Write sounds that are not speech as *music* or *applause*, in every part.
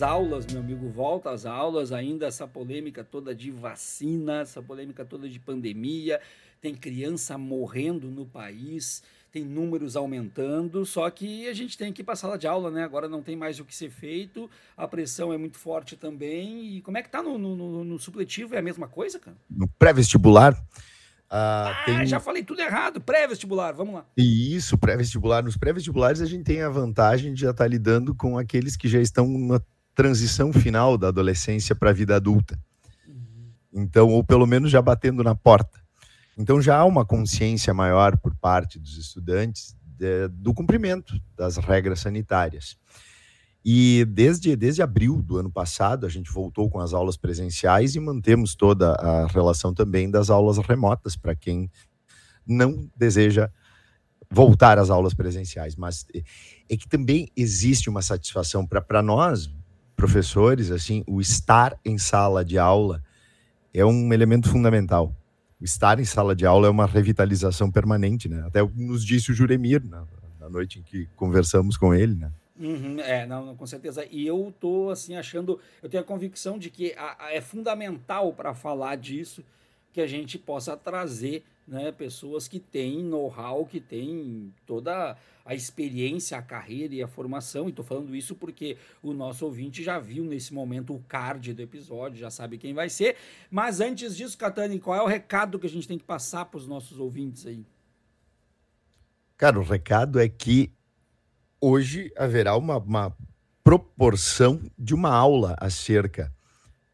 às aulas, meu amigo, volta às aulas, ainda essa polêmica toda de vacina, essa polêmica toda de pandemia, tem criança morrendo no país, tem números aumentando, só que a gente tem que ir para a sala de aula, né? Agora não tem mais o que ser feito, a pressão é muito forte também. E como é que tá no, no, no supletivo? É a mesma coisa, cara? No pré-vestibular. Uh, ah, tem... já falei tudo errado. Pré-vestibular, vamos lá. Isso, pré-vestibular. Nos pré-vestibulares a gente tem a vantagem de já estar tá lidando com aqueles que já estão na transição final da adolescência para a vida adulta. Então, ou pelo menos já batendo na porta. Então já há uma consciência maior por parte dos estudantes de, do cumprimento das regras sanitárias. E desde, desde abril do ano passado, a gente voltou com as aulas presenciais e mantemos toda a relação também das aulas remotas para quem não deseja voltar às aulas presenciais. Mas é que também existe uma satisfação para nós, professores, assim, o estar em sala de aula é um elemento fundamental estar em sala de aula é uma revitalização permanente, né? Até nos disse o Juremir na, na noite em que conversamos com ele, né? Uhum, é, não, com certeza. E eu tô assim achando, eu tenho a convicção de que a, a, é fundamental para falar disso que a gente possa trazer né, pessoas que têm know-how, que têm toda a experiência, a carreira e a formação. E estou falando isso porque o nosso ouvinte já viu nesse momento o card do episódio, já sabe quem vai ser. Mas antes disso, Catani, qual é o recado que a gente tem que passar para os nossos ouvintes aí? Cara, o recado é que hoje haverá uma, uma proporção de uma aula acerca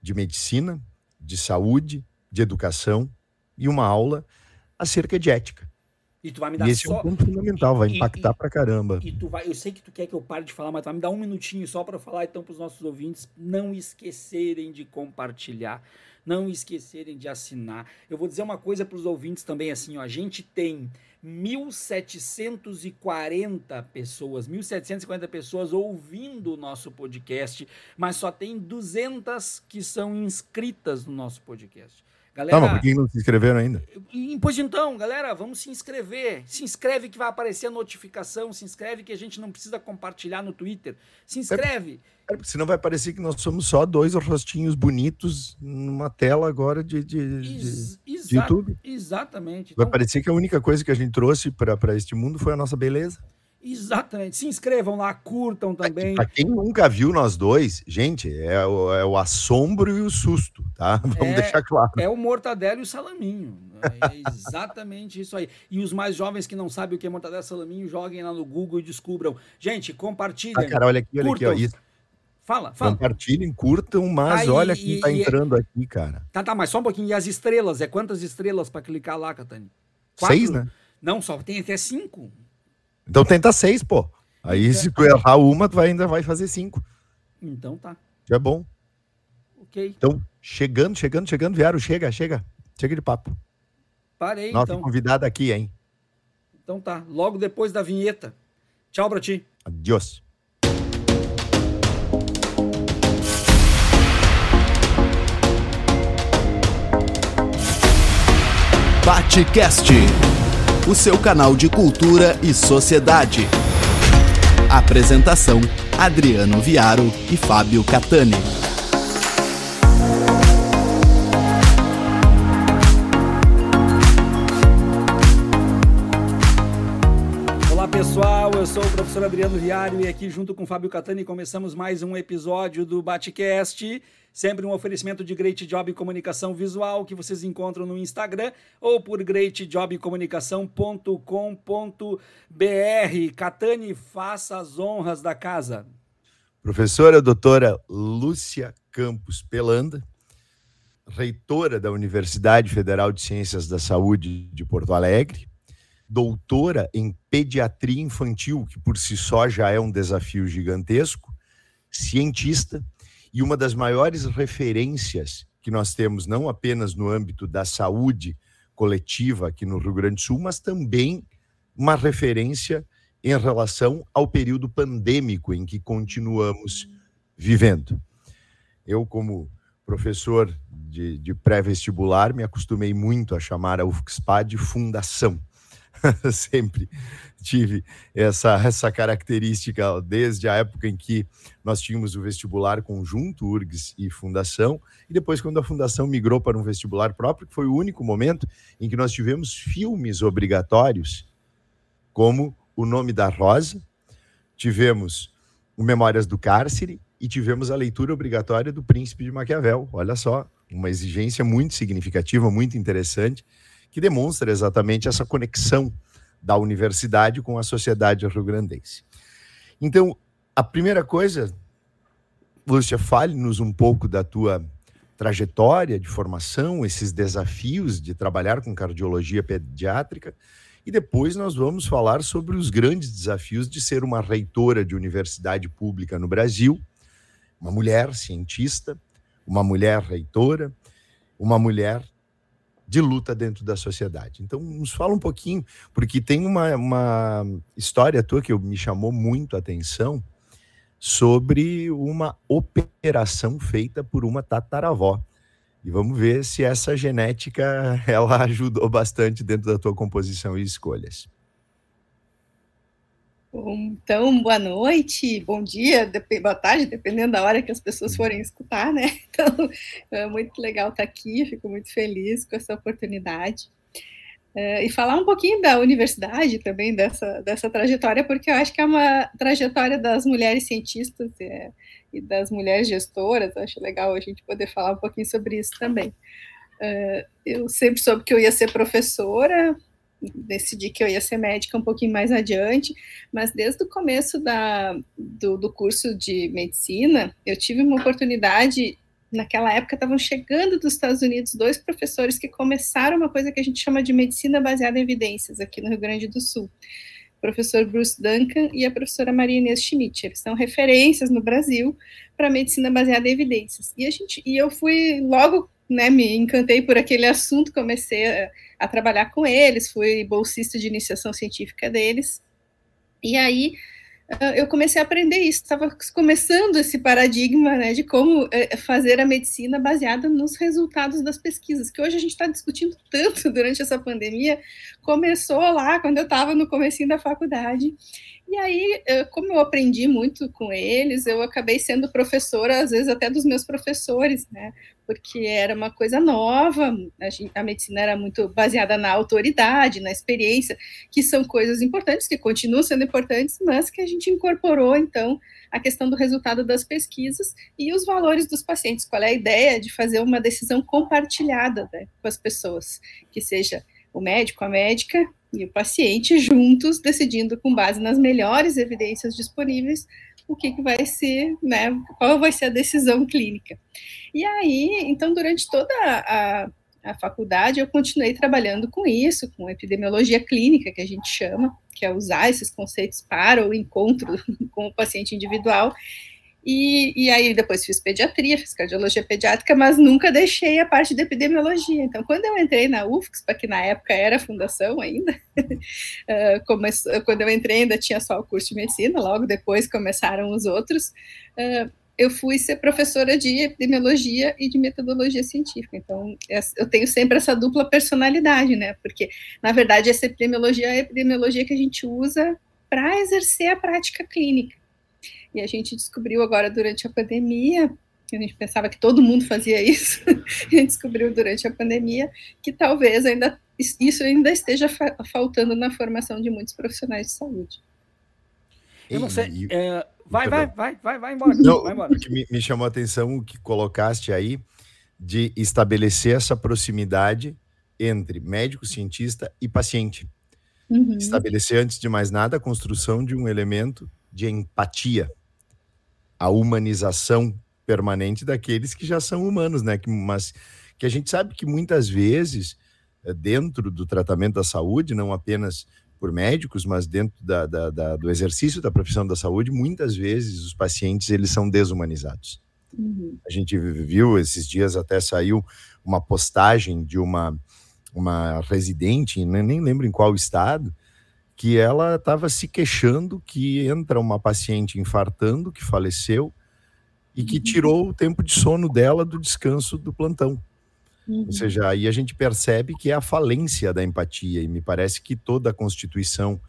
de medicina, de saúde, de educação e uma aula acerca de ética. E tu vai me dar e esse só... é um ponto fundamental, vai impactar e, pra caramba. E tu vai, eu sei que tu quer que eu pare de falar, mas tu vai me dar um minutinho só para falar então para os nossos ouvintes não esquecerem de compartilhar, não esquecerem de assinar. Eu vou dizer uma coisa para os ouvintes também assim, ó, a gente tem 1.740 pessoas, 1.740 pessoas ouvindo o nosso podcast, mas só tem 200 que são inscritas no nosso podcast. Galera, tá, mas por que não se inscreveram ainda? Pois então, galera, vamos se inscrever. Se inscreve que vai aparecer a notificação. Se inscreve que a gente não precisa compartilhar no Twitter. Se inscreve. É, é, senão vai parecer que nós somos só dois rostinhos bonitos numa tela agora de, de, de, de YouTube. Exatamente. Vai então, parecer que a única coisa que a gente trouxe para este mundo foi a nossa beleza. Exatamente. Se inscrevam lá, curtam também. Para quem nunca viu nós dois, gente, é o, é o assombro e o susto, tá? *laughs* Vamos é, deixar claro. É o mortadelo e o salaminho. É exatamente isso aí. E os mais jovens que não sabem o que é mortadela e salaminho, joguem lá no Google e descubram. Gente, compartilhem. Ah, cara, olha aqui, olha curtam. aqui, ó. Isso. Fala, fala. Compartilhem, curtam, mas aí, olha quem e, tá entrando aqui, cara. Tá, tá, mas só um pouquinho. E as estrelas? É quantas estrelas para clicar lá, Catani? Seis, né? Não, só tem até cinco. Então tenta seis, pô. Aí se tu errar uma, tu ainda vai fazer cinco. Então tá. Já é bom. Ok. Então, chegando, chegando, chegando, Viário, chega, chega. Chega de papo. Parei, Nossa então. convidada aqui, hein? Então tá. Logo depois da vinheta. Tchau pra ti. Adiós. Batecast o seu canal de cultura e sociedade. Apresentação: Adriano Viaro e Fábio Catani. Eu sou o professor Adriano Viário e aqui junto com Fábio Catani começamos mais um episódio do Batecast. Sempre um oferecimento de Great Job Comunicação Visual que vocês encontram no Instagram ou por greatjobcomunicação.com.br. Catani, faça as honras da casa. Professora doutora Lúcia Campos Pelanda, reitora da Universidade Federal de Ciências da Saúde de Porto Alegre, doutora em pediatria infantil, que por si só já é um desafio gigantesco, cientista, e uma das maiores referências que nós temos, não apenas no âmbito da saúde coletiva aqui no Rio Grande do Sul, mas também uma referência em relação ao período pandêmico em que continuamos vivendo. Eu, como professor de, de pré-vestibular, me acostumei muito a chamar a UFSPA de fundação. *laughs* sempre tive essa, essa característica desde a época em que nós tínhamos o vestibular conjunto, URGS e Fundação, e depois quando a Fundação migrou para um vestibular próprio, que foi o único momento em que nós tivemos filmes obrigatórios, como O Nome da Rosa, tivemos o Memórias do Cárcere e tivemos a leitura obrigatória do Príncipe de Maquiavel. Olha só, uma exigência muito significativa, muito interessante, que demonstra exatamente essa conexão da universidade com a sociedade rio-grandense. Então, a primeira coisa, Lúcia, fale-nos um pouco da tua trajetória de formação, esses desafios de trabalhar com cardiologia pediátrica, e depois nós vamos falar sobre os grandes desafios de ser uma reitora de universidade pública no Brasil, uma mulher cientista, uma mulher reitora, uma mulher de luta dentro da sociedade. Então, nos fala um pouquinho, porque tem uma, uma história tua que me chamou muito a atenção sobre uma operação feita por uma tataravó. E vamos ver se essa genética *laughs* ela ajudou bastante dentro da tua composição e escolhas. Então, boa noite, bom dia, boa tarde, dependendo da hora que as pessoas forem escutar, né? *laughs* Então, é muito legal estar aqui, fico muito feliz com essa oportunidade. É, e falar um pouquinho da universidade também, dessa, dessa trajetória, porque eu acho que é uma trajetória das mulheres cientistas é, e das mulheres gestoras, acho legal a gente poder falar um pouquinho sobre isso também. É, eu sempre soube que eu ia ser professora, decidi que eu ia ser médica um pouquinho mais adiante, mas desde o começo da, do, do curso de medicina, eu tive uma oportunidade. Naquela época estavam chegando dos Estados Unidos dois professores que começaram uma coisa que a gente chama de medicina baseada em evidências aqui no Rio Grande do Sul. O professor Bruce Duncan e a professora Maria Inês Schmidt. Eles são referências no Brasil para medicina baseada em evidências. E a gente e eu fui logo né, me encantei por aquele assunto, comecei a, a, trabalhar com eles, fui bolsista de iniciação científica deles, e aí uh, eu comecei a aprender isso, estava começando esse paradigma né, de como uh, fazer a medicina baseada nos resultados das pesquisas, que hoje a gente está discutindo *laughs* tanto durante essa pandemia, começou lá quando eu estava no comecinho da faculdade, e aí, como eu aprendi muito com eles, eu acabei sendo professora, às vezes até dos meus professores, né? Porque era uma coisa nova, a, medicina era muito baseada na autoridade, na experiência, que são coisas importantes, que continuam sendo importantes, mas que a gente incorporou, então, a questão do resultado das pesquisas e os valores dos pacientes. Qual é a ideia de fazer uma decisão compartilhada né, com as pessoas, que seja o médico, a médica e o paciente juntos decidindo com base nas melhores evidências disponíveis o que, que vai ser, né, qual vai ser a decisão clínica. E aí, então, durante toda a, a faculdade, eu continuei trabalhando com isso, com epidemiologia clínica, que a gente chama, que é usar esses conceitos para o encontro *laughs* com o paciente individual, e, e aí depois fiz pediatria, fiz cardiologia pediátrica, mas nunca deixei a parte de epidemiologia. Então, quando eu entrei na UFSPA, que na época era fundação ainda, *laughs* uh, quando eu entrei ainda tinha só o curso de medicina, logo depois começaram os outros, uh, eu fui ser professora de epidemiologia e de metodologia científica. Então, eu tenho sempre essa dupla personalidade, né? Porque, na verdade, essa epidemiologia é a epidemiologia que a gente usa para exercer a prática clínica. E a gente descobriu agora durante a pandemia, a gente pensava que todo mundo fazia isso, *laughs* a gente descobriu durante a pandemia que talvez ainda isso ainda esteja fa faltando na formação de muitos profissionais de saúde. Eu não sei. É, vai, vai, vai, vai, vai embora. Não, vai embora. Me, me chamou a atenção o que colocaste aí de estabelecer essa proximidade entre médico, cientista e paciente. Uhum. Estabelecer, antes de mais nada, a construção de um elemento de empatia a humanização permanente daqueles que já são humanos, né? Que, mas que a gente sabe que muitas vezes, eh, dentro do tratamento da saúde, não apenas por médicos, mas dentro da, da, da, do exercício da profissão da saúde, muitas vezes os pacientes eles são desumanizados. Uhum. A gente viu esses dias até saiu uma postagem de uma uma residente, nem lembro em qual estado, que ela estava se queixando que entra uma paciente infartando, que faleceu, e que uhum. tirou o tempo de sono dela do descanso do plantão. Uhum. Ou seja, aí a gente percebe que é a falência da empatia, e me parece que toda a constituição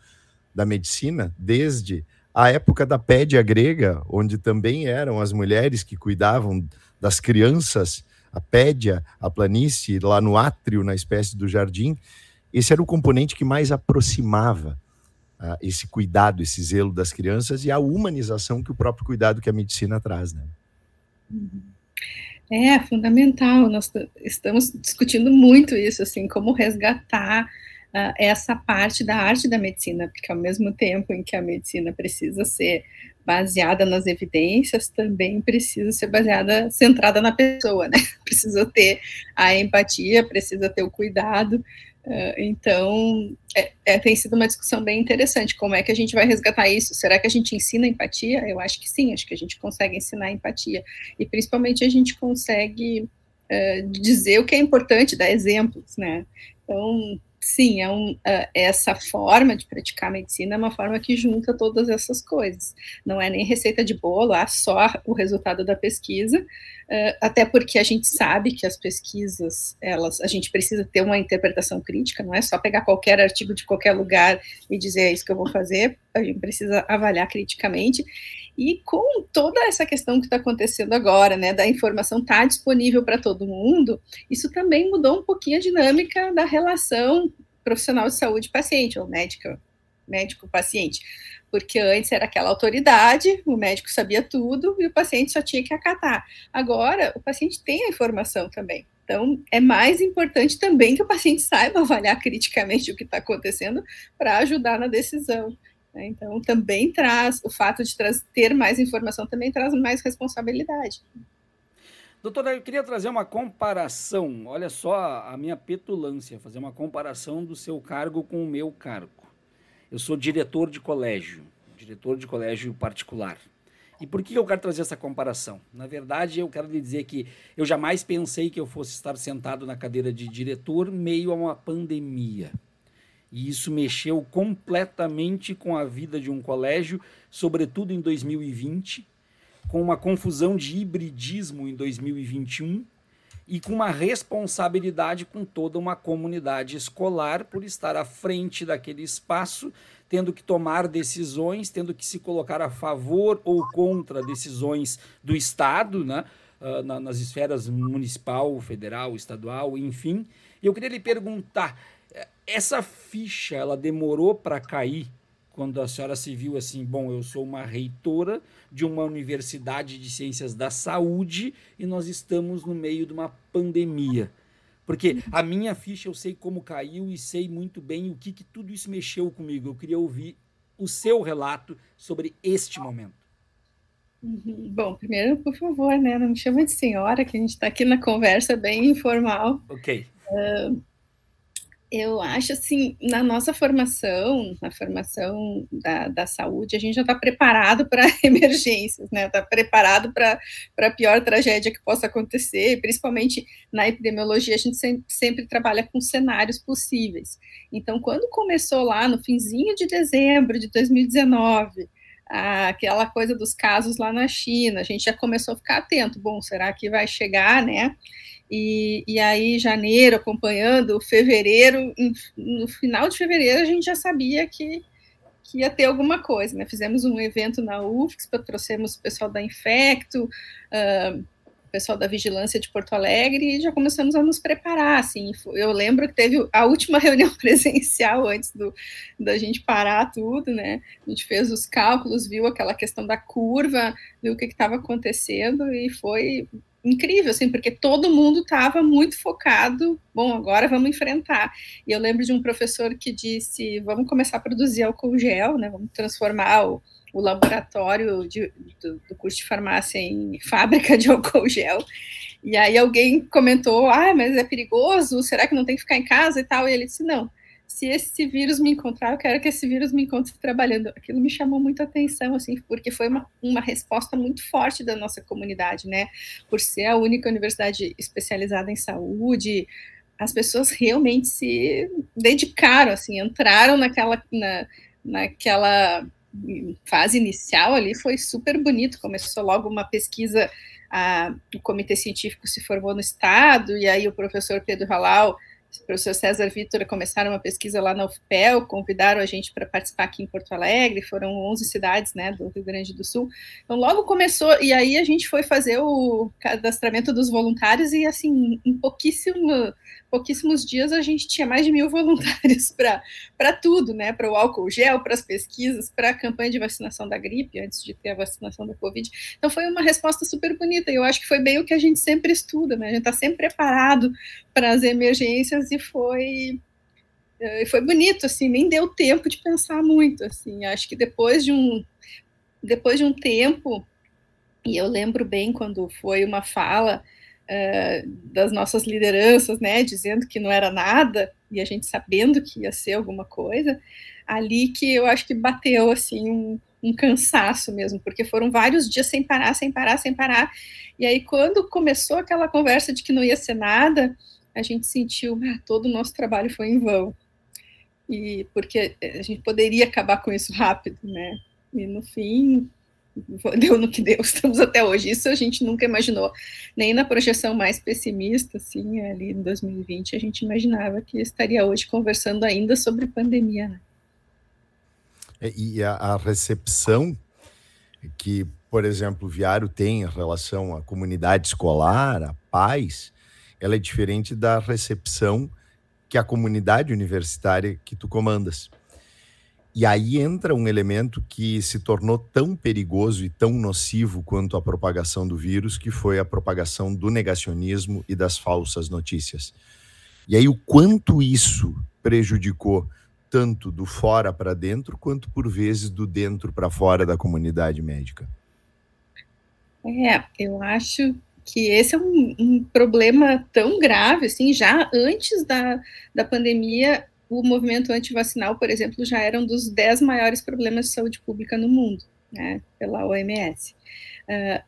da medicina, desde a época da pédia grega, onde também eram as mulheres que cuidavam das crianças, a pédia, a planície, lá no átrio, na espécie do jardim, esse era o componente que mais aproximava uh, esse cuidado, esse zelo das crianças e a humanização que o próprio cuidado que a medicina traz, né? Uhum. É fundamental. Nós estamos discutindo muito isso, assim, como resgatar uh, essa parte da arte da medicina, porque ao mesmo tempo em que a medicina precisa ser baseada nas evidências, também precisa ser baseada, centrada na pessoa, né? *laughs* Precisa ter a empatia, precisa ter o cuidado. Uh, então, é, é, tem sido uma discussão bem interessante. Como é que a gente vai resgatar isso? Será que a gente ensina empatia? Eu acho que sim, acho que a gente consegue ensinar empatia. E principalmente a gente consegue uh, dizer o que é importante, dar exemplos, né? Então, sim, é um, uh, essa forma de praticar medicina é uma forma que junta todas essas coisas. Não é nem receita de bolo, há só o resultado da pesquisa, uh, até porque a gente sabe que as pesquisas, elas, a gente precisa ter uma interpretação crítica, não é só pegar qualquer artigo de qualquer lugar e dizer é isso que eu vou fazer, a gente precisa avaliar criticamente. E com toda essa questão que está acontecendo agora, né, da informação estar tá disponível para todo mundo, isso também mudou um pouquinho a dinâmica da relação profissional de saúde paciente, ou médico, médico-paciente. Porque antes era aquela autoridade, o médico sabia tudo e o paciente só tinha que acatar. Agora, o paciente tem a informação também. Então, é mais importante também que o paciente saiba avaliar *laughs* criticamente o que está acontecendo para ajudar na decisão. Né? Então, também traz, o fato de ter mais informação também traz mais responsabilidade. Doutora, eu queria trazer uma comparação, olha só a minha petulância, fazer uma comparação do seu cargo com o meu cargo. Eu sou diretor de colégio, diretor de colégio particular. E por que eu quero trazer essa comparação? Na verdade, eu quero lhe dizer que eu jamais pensei que eu fosse estar sentado na cadeira de diretor meio a uma pandemia. E isso mexeu completamente com a vida de um colégio, sobretudo em 2020, com uma confusão de hibridismo em 2021 e com uma responsabilidade com toda uma comunidade escolar por estar à frente daquele espaço, tendo que tomar decisões, tendo que se colocar a favor ou contra decisões do Estado, né? Uh, nas esferas municipal, federal, estadual, enfim. Eu queria lhe perguntar essa ficha, ela demorou para cair quando a senhora se viu assim, bom, eu sou uma reitora de uma universidade de ciências da saúde e nós estamos no meio de uma pandemia. Porque a minha ficha eu sei como caiu e sei muito bem o que, que tudo isso mexeu comigo. Eu queria ouvir o seu relato sobre este momento. Uhum. Bom, primeiro, por favor, né, não me chama de senhora, que a gente está aqui na conversa bem informal. Ok. Uh, eu acho assim, na nossa formação, na formação da, da saúde, a gente já está preparado para *laughs* emergências, né? Está preparado para a pior tragédia que possa acontecer, principalmente na epidemiologia, a gente sempre, sempre trabalha com cenários possíveis. Então, quando começou lá no finzinho de dezembro de 2019, aquela coisa dos casos lá na China, a gente já começou a ficar atento. Bom, será que vai chegar, né? E, e aí, janeiro, acompanhando, fevereiro, no final de fevereiro, a gente já sabia que, que ia ter alguma coisa. Né? Fizemos um evento na UFSC, trouxemos o pessoal da Infecto, uh, o pessoal da Vigilância de Porto Alegre, e já começamos a nos preparar. Assim. Eu lembro que teve a última *laughs* reunião presencial antes do, da gente parar tudo, né? A gente fez os cálculos, viu aquela questão da curva, viu o que estava acontecendo, e foi incrível, assim, porque todo mundo estava muito focado. Bom, agora vamos enfrentar. E eu lembro de um professor que disse: vamos começar a produzir álcool gel, né? Vamos transformar o, o laboratório de, do, do, curso de farmácia em fábrica de álcool gel. E aí alguém comentou: ah, mas é perigoso, será que não tem que ficar em casa e tal? E ele disse: não, se esse vírus me encontrar, eu quero que esse vírus me encontre trabalhando. Aquilo me chamou muita atenção, assim, porque foi uma, uma resposta muito forte da nossa comunidade, né? Por ser a única universidade especializada em saúde, as pessoas realmente se dedicaram, assim, entraram naquela, na, naquela fase inicial ali, foi super bonito. Começou logo uma pesquisa a, o comitê científico se formou no estado, e aí o professor Pedro Halal o professor César Vitor começaram uma pesquisa lá na UFPEL, convidaram a gente para participar aqui em Porto Alegre, foram 11 cidades né, do Rio Grande do Sul. Então, logo começou, e aí a gente foi fazer o cadastramento dos voluntários, e assim, em pouquíssimo pouquíssimos dias a gente tinha mais de mil *laughs* voluntários para tudo, né? Para o álcool gel, para as pesquisas, para a campanha de vacinação da gripe, antes de ter a vacinação da Covid. Então foi uma resposta super bonita. Eu acho que foi bem o que a gente sempre estuda, né? A gente está sempre preparado para as emergências e foi eh, foi bonito, assim, nem deu tempo de pensar muito, assim. Acho que depois de um depois de um tempo, e eu lembro bem quando foi uma fala uh, das nossas lideranças, né, dizendo que não era nada e a gente sabendo que ia ser alguma coisa, ali que eu acho que bateu assim um, um cansaço mesmo, porque foram vários dias sem parar, sem parar, sem parar. E aí quando começou aquela conversa de que não ia ser nada, a gente sentiu ah, todo o nosso trabalho foi em vão. E porque a gente poderia acabar com isso rápido, né? E no fim deu no que deu, *laughs* estamos até hoje. Isso a gente nunca imaginou, nem na projeção mais pessimista, assim, ali em 2020, a gente imaginava que estaria hoje conversando ainda sobre pandemia. Né? É, e a, a, recepção que, por exemplo, o Viário tem em relação à comunidade escolar, à paz, ela é diferente da recepção que a comunidade universitária que tu comandas. E aí entra um elemento que se tornou tão perigoso e tão nocivo quanto a propagação do vírus, que foi a propagação do negacionismo e das falsas notícias. E aí o quanto isso prejudicou tanto do fora para dentro, quanto por vezes do dentro para fora da comunidade médica. É, eu acho que esse é um, um problema tão grave, assim, já antes da, da pandemia, o movimento antivacinal, por exemplo, já era um dos dez maiores problemas de saúde pública no mundo, né, pela OMS. Uh,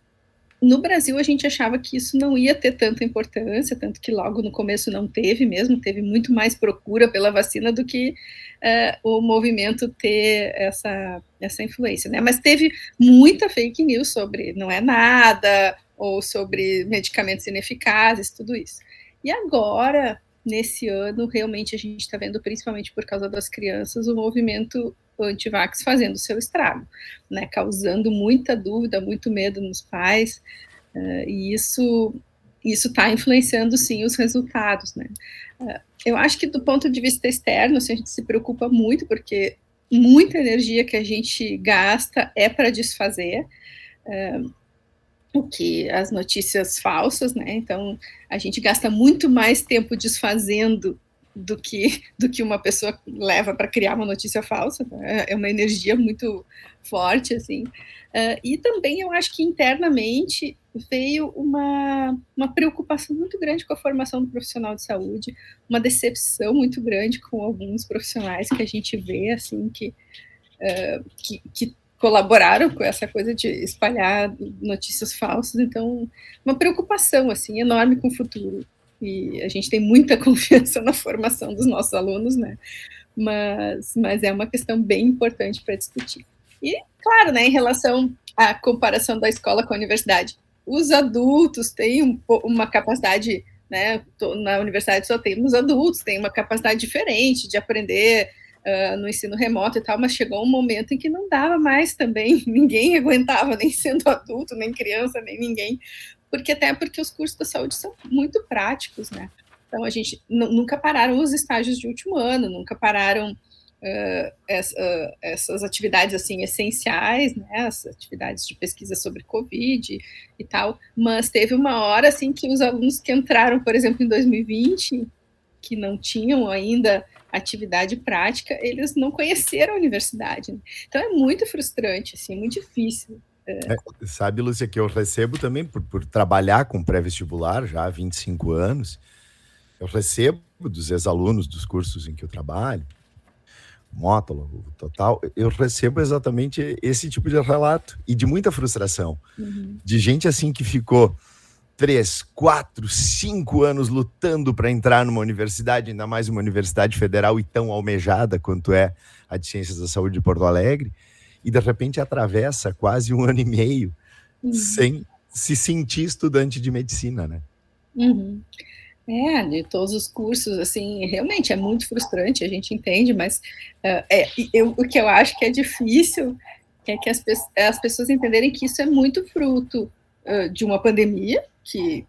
no Brasil, a gente achava que isso não ia ter tanta importância, tanto que logo no começo não teve mesmo, teve muito mais procura pela vacina do que uh, o movimento ter essa, essa influência, né? Mas teve muita fake news sobre não é nada, ou sobre medicamentos ineficazes, tudo isso. E agora, nesse ano, realmente a gente está vendo, principalmente por causa das crianças, o movimento antivax fazendo seu estrago, né, causando muita dúvida, muito medo nos pais, uh, e isso isso está influenciando sim os resultados, né? Uh, eu acho que do ponto de vista externo, assim, a gente se preocupa muito porque muita energia que a gente gasta é para desfazer. Uh, o que as notícias falsas, né? Então a gente gasta muito mais tempo desfazendo do que do que uma pessoa leva para criar uma notícia falsa. Né? É uma energia muito forte, assim. Uh, e também eu acho que internamente veio uma, uma preocupação muito grande com a formação do profissional de saúde, uma decepção muito grande com alguns profissionais que a gente vê, assim, que, uh, que, que colaboraram com essa coisa de espalhar notícias falsas, então uma preocupação assim enorme com o futuro. E a gente tem muita *laughs* confiança na formação dos nossos alunos, né? Mas, mas é uma questão bem importante para discutir. E, claro, né, em relação à comparação da escola com a universidade, os adultos têm um, uma capacidade, né? Na universidade só temos adultos, têm uma capacidade diferente de aprender uh, no ensino remoto e tal, mas chegou um momento em que não dava mais também, *laughs* ninguém aguentava, nem sendo adulto, nem criança, nem ninguém, porque até porque os cursos da saúde são muito práticos, né? Então a gente nunca pararam os estágios de último ano, nunca pararam uh, essa, uh, essas atividades assim essenciais, né? As atividades de pesquisa sobre COVID e tal, mas teve uma hora assim que os alunos que entraram, por exemplo, em 2020, que não tinham ainda atividade prática, eles não conheceram a universidade. Né? Então é muito frustrante, assim, muito difícil. É. Sabe, Lúcia, que eu recebo também por, por trabalhar com pré-vestibular já há 25 anos. Eu recebo dos ex-alunos dos cursos em que eu trabalho, mótulo, total, eu recebo exatamente esse tipo de relato e de muita frustração. Uhum. De gente assim que ficou três, quatro, cinco anos lutando para entrar numa universidade, ainda mais uma universidade federal e tão almejada quanto é a de Ciências da Saúde de Porto Alegre, e de repente atravessa quase um ano e meio uhum. sem se sentir estudante de medicina, né? Uhum. É, de todos os cursos, assim, realmente é muito frustrante, a gente entende, mas uh, é, eu, o que eu acho que é difícil é que as, as pessoas entenderem que isso é muito fruto uh, de uma pandemia, que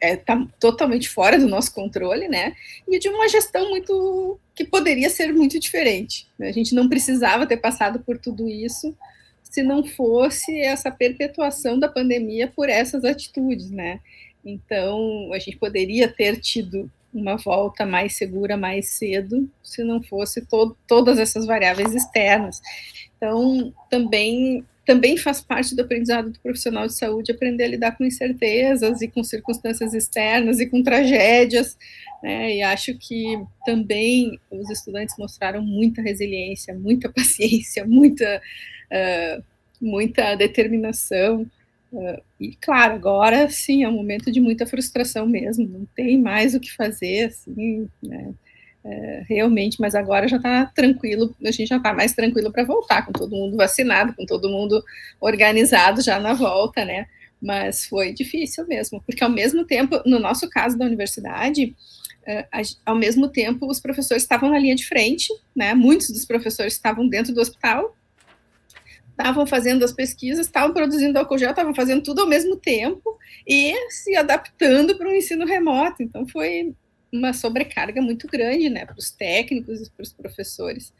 está é, tá totalmente fora do nosso controle, né? E de uma gestão muito que poderia ser muito diferente. Né? A gente não precisava ter passado por tudo isso se não fosse essa perpetuação da pandemia por essas atitudes, né? Então, a gente poderia ter tido uma volta mais segura mais cedo, se não fosse to todas essas variáveis externas. Então, também também faz parte do aprendizado do profissional de saúde aprender a lidar com incertezas e com circunstâncias externas e com tragédias, né? E acho que também os estudantes mostraram muita resiliência, muita *laughs* paciência, muita uh, muita determinação Uh, e claro, agora sim é um momento de muita frustração mesmo, não tem mais o que fazer, assim, né? É, realmente, mas agora já está tranquilo, a gente já está mais tranquilo para voltar, com todo mundo vacinado, com todo mundo organizado já na volta, né? Mas foi difícil mesmo, porque ao mesmo tempo, no nosso caso da universidade, uh, ao mesmo tempo os professores estavam na linha de frente, né? Muitos dos professores estavam dentro do hospital, estavam fazendo as pesquisas, estavam produzindo álcool gel, estavam fazendo tudo ao mesmo tempo e se adaptando para o ensino remoto. Então, foi uma sobrecarga muito grande né, para os técnicos e para os professores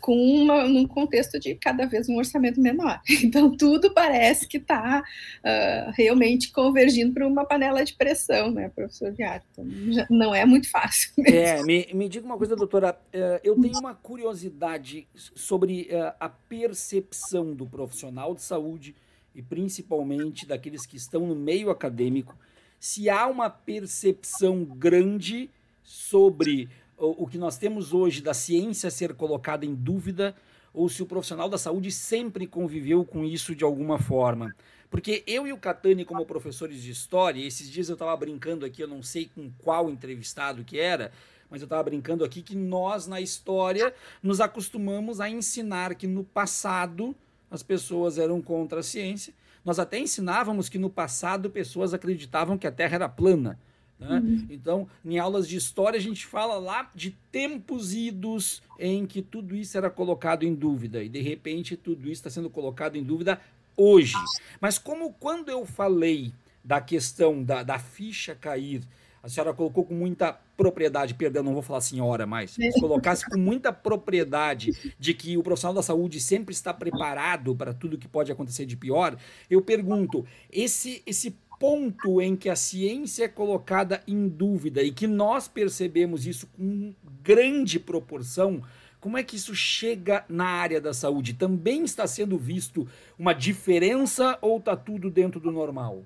com uma, num contexto de cada vez um orçamento menor. *laughs* Então, tudo parece que está uh, realmente convergindo para uma panela de pressão, né, professor Viário? Então, não é muito fácil. *laughs* Mesmo. É, me, me diga uma coisa, doutora, uh, eu tenho uma curiosidade sobre uh, a percepção do profissional de saúde e principalmente daqueles que estão no meio acadêmico, se há uma percepção grande sobre o, o que nós temos hoje da ciência ser colocada em dúvida ou se o profissional da saúde sempre conviveu com isso de alguma forma. Porque eu e o Catani, como professores de história, esses dias eu estava brincando aqui, eu não sei com qual entrevistado que era, mas eu estava brincando aqui que nós, na história, nos acostumamos a ensinar que no passado as pessoas eram contra a ciência. Nós até ensinávamos que no passado pessoas acreditavam que a Terra era plana. Né? Uhum. Então, em aulas de história, a gente fala lá de tempos idos em que tudo isso era colocado em dúvida, e de repente tudo isso está sendo colocado em dúvida hoje. Mas, como quando eu falei da questão da, da ficha cair, a senhora colocou com muita propriedade, perdão, não vou falar senhora mais, se colocasse com muita propriedade de que o profissional da saúde sempre está preparado para tudo que pode acontecer de pior, eu pergunto, esse, esse ponto em que a ciência é colocada em dúvida e que nós percebemos isso com grande proporção, como é que isso chega na área da saúde? Também está sendo visto uma diferença ou está tudo dentro do normal?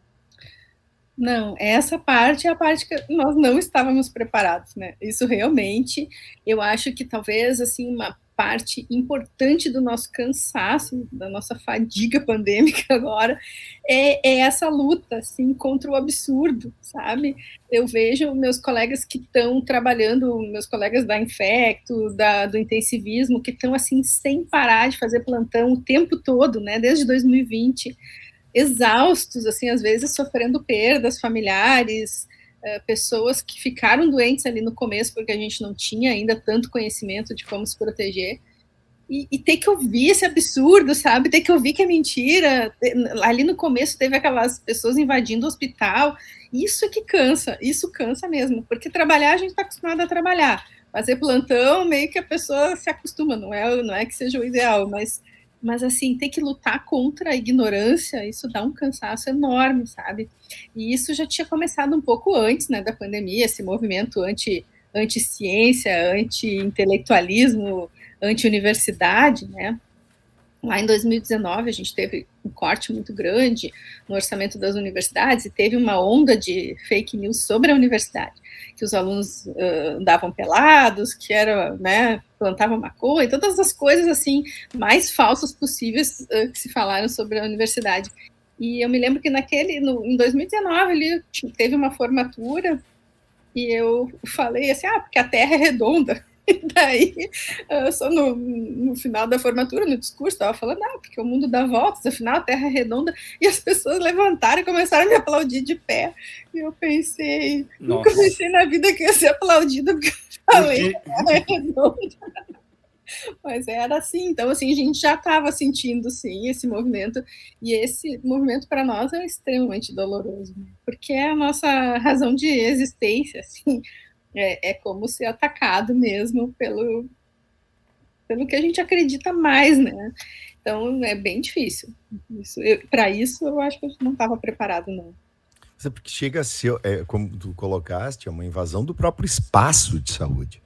Não, essa parte é a parte que nós não estávamos preparados, né? Isso realmente, eu acho que talvez assim uma parte importante do nosso cansaço, da nossa fadiga *laughs* pandêmica agora, é, é essa luta, assim, contra o absurdo, sabe? Eu vejo meus colegas que estão trabalhando, meus colegas da Infecto, da, do intensivismo, que estão, assim, sem parar de fazer plantão o tempo todo, né, desde 2020, exaustos, assim, às vezes sofrendo perdas familiares, Uh, pessoas que ficaram doentes ali no começo, porque a gente não tinha ainda tanto conhecimento de como se proteger. E, e, ter que ouvir esse absurdo, sabe? Ter que ouvir que é mentira. Ali no começo teve aquelas pessoas invadindo o hospital. Isso é que cansa, isso cansa mesmo, porque trabalhar a gente está acostumado a trabalhar. Fazer plantão, meio que a pessoa se acostuma, não é, não é que seja o ideal, mas mas assim, ter que lutar contra a ignorância, isso dá um cansaço enorme, sabe? E isso já tinha começado um pouco antes, né, da pandemia, esse movimento anti anti-ciência, anti-intelectualismo, anti-universidade, né? Lá em 2019, a gente teve um corte muito grande no orçamento das universidades e teve uma onda de fake news sobre a universidade, que os alunos uh, andavam pelados, que era, né, plantavam maconha, todas as coisas assim mais falsas possíveis uh, que se falaram sobre a universidade. E eu me lembro que naquele, no, em 2019, ele teve uma formatura e eu falei assim, ah, porque a Terra é redonda *laughs* E daí, só no, no, final da formatura, no discurso, estava falando, ah, porque o mundo dá voltas, afinal a Terra é redonda, e as pessoas levantaram e começaram a me aplaudir de pé. E eu pensei, Nossa. nunca pensei na vida que ia ser aplaudido porque eu falei, a Terra é redonda. *laughs* Mas era assim, então assim, a gente já estava sentindo sim esse movimento, e esse movimento para nós é extremamente doloroso, né? porque é a nossa razão de existência, assim, é, é como ser atacado mesmo pelo, pelo que a gente acredita mais, né? Então é bem difícil. Para isso, eu acho que gente não estava preparado, não. É porque chega a ser, é, como tu colocaste, é uma invasão do próprio espaço de saúde.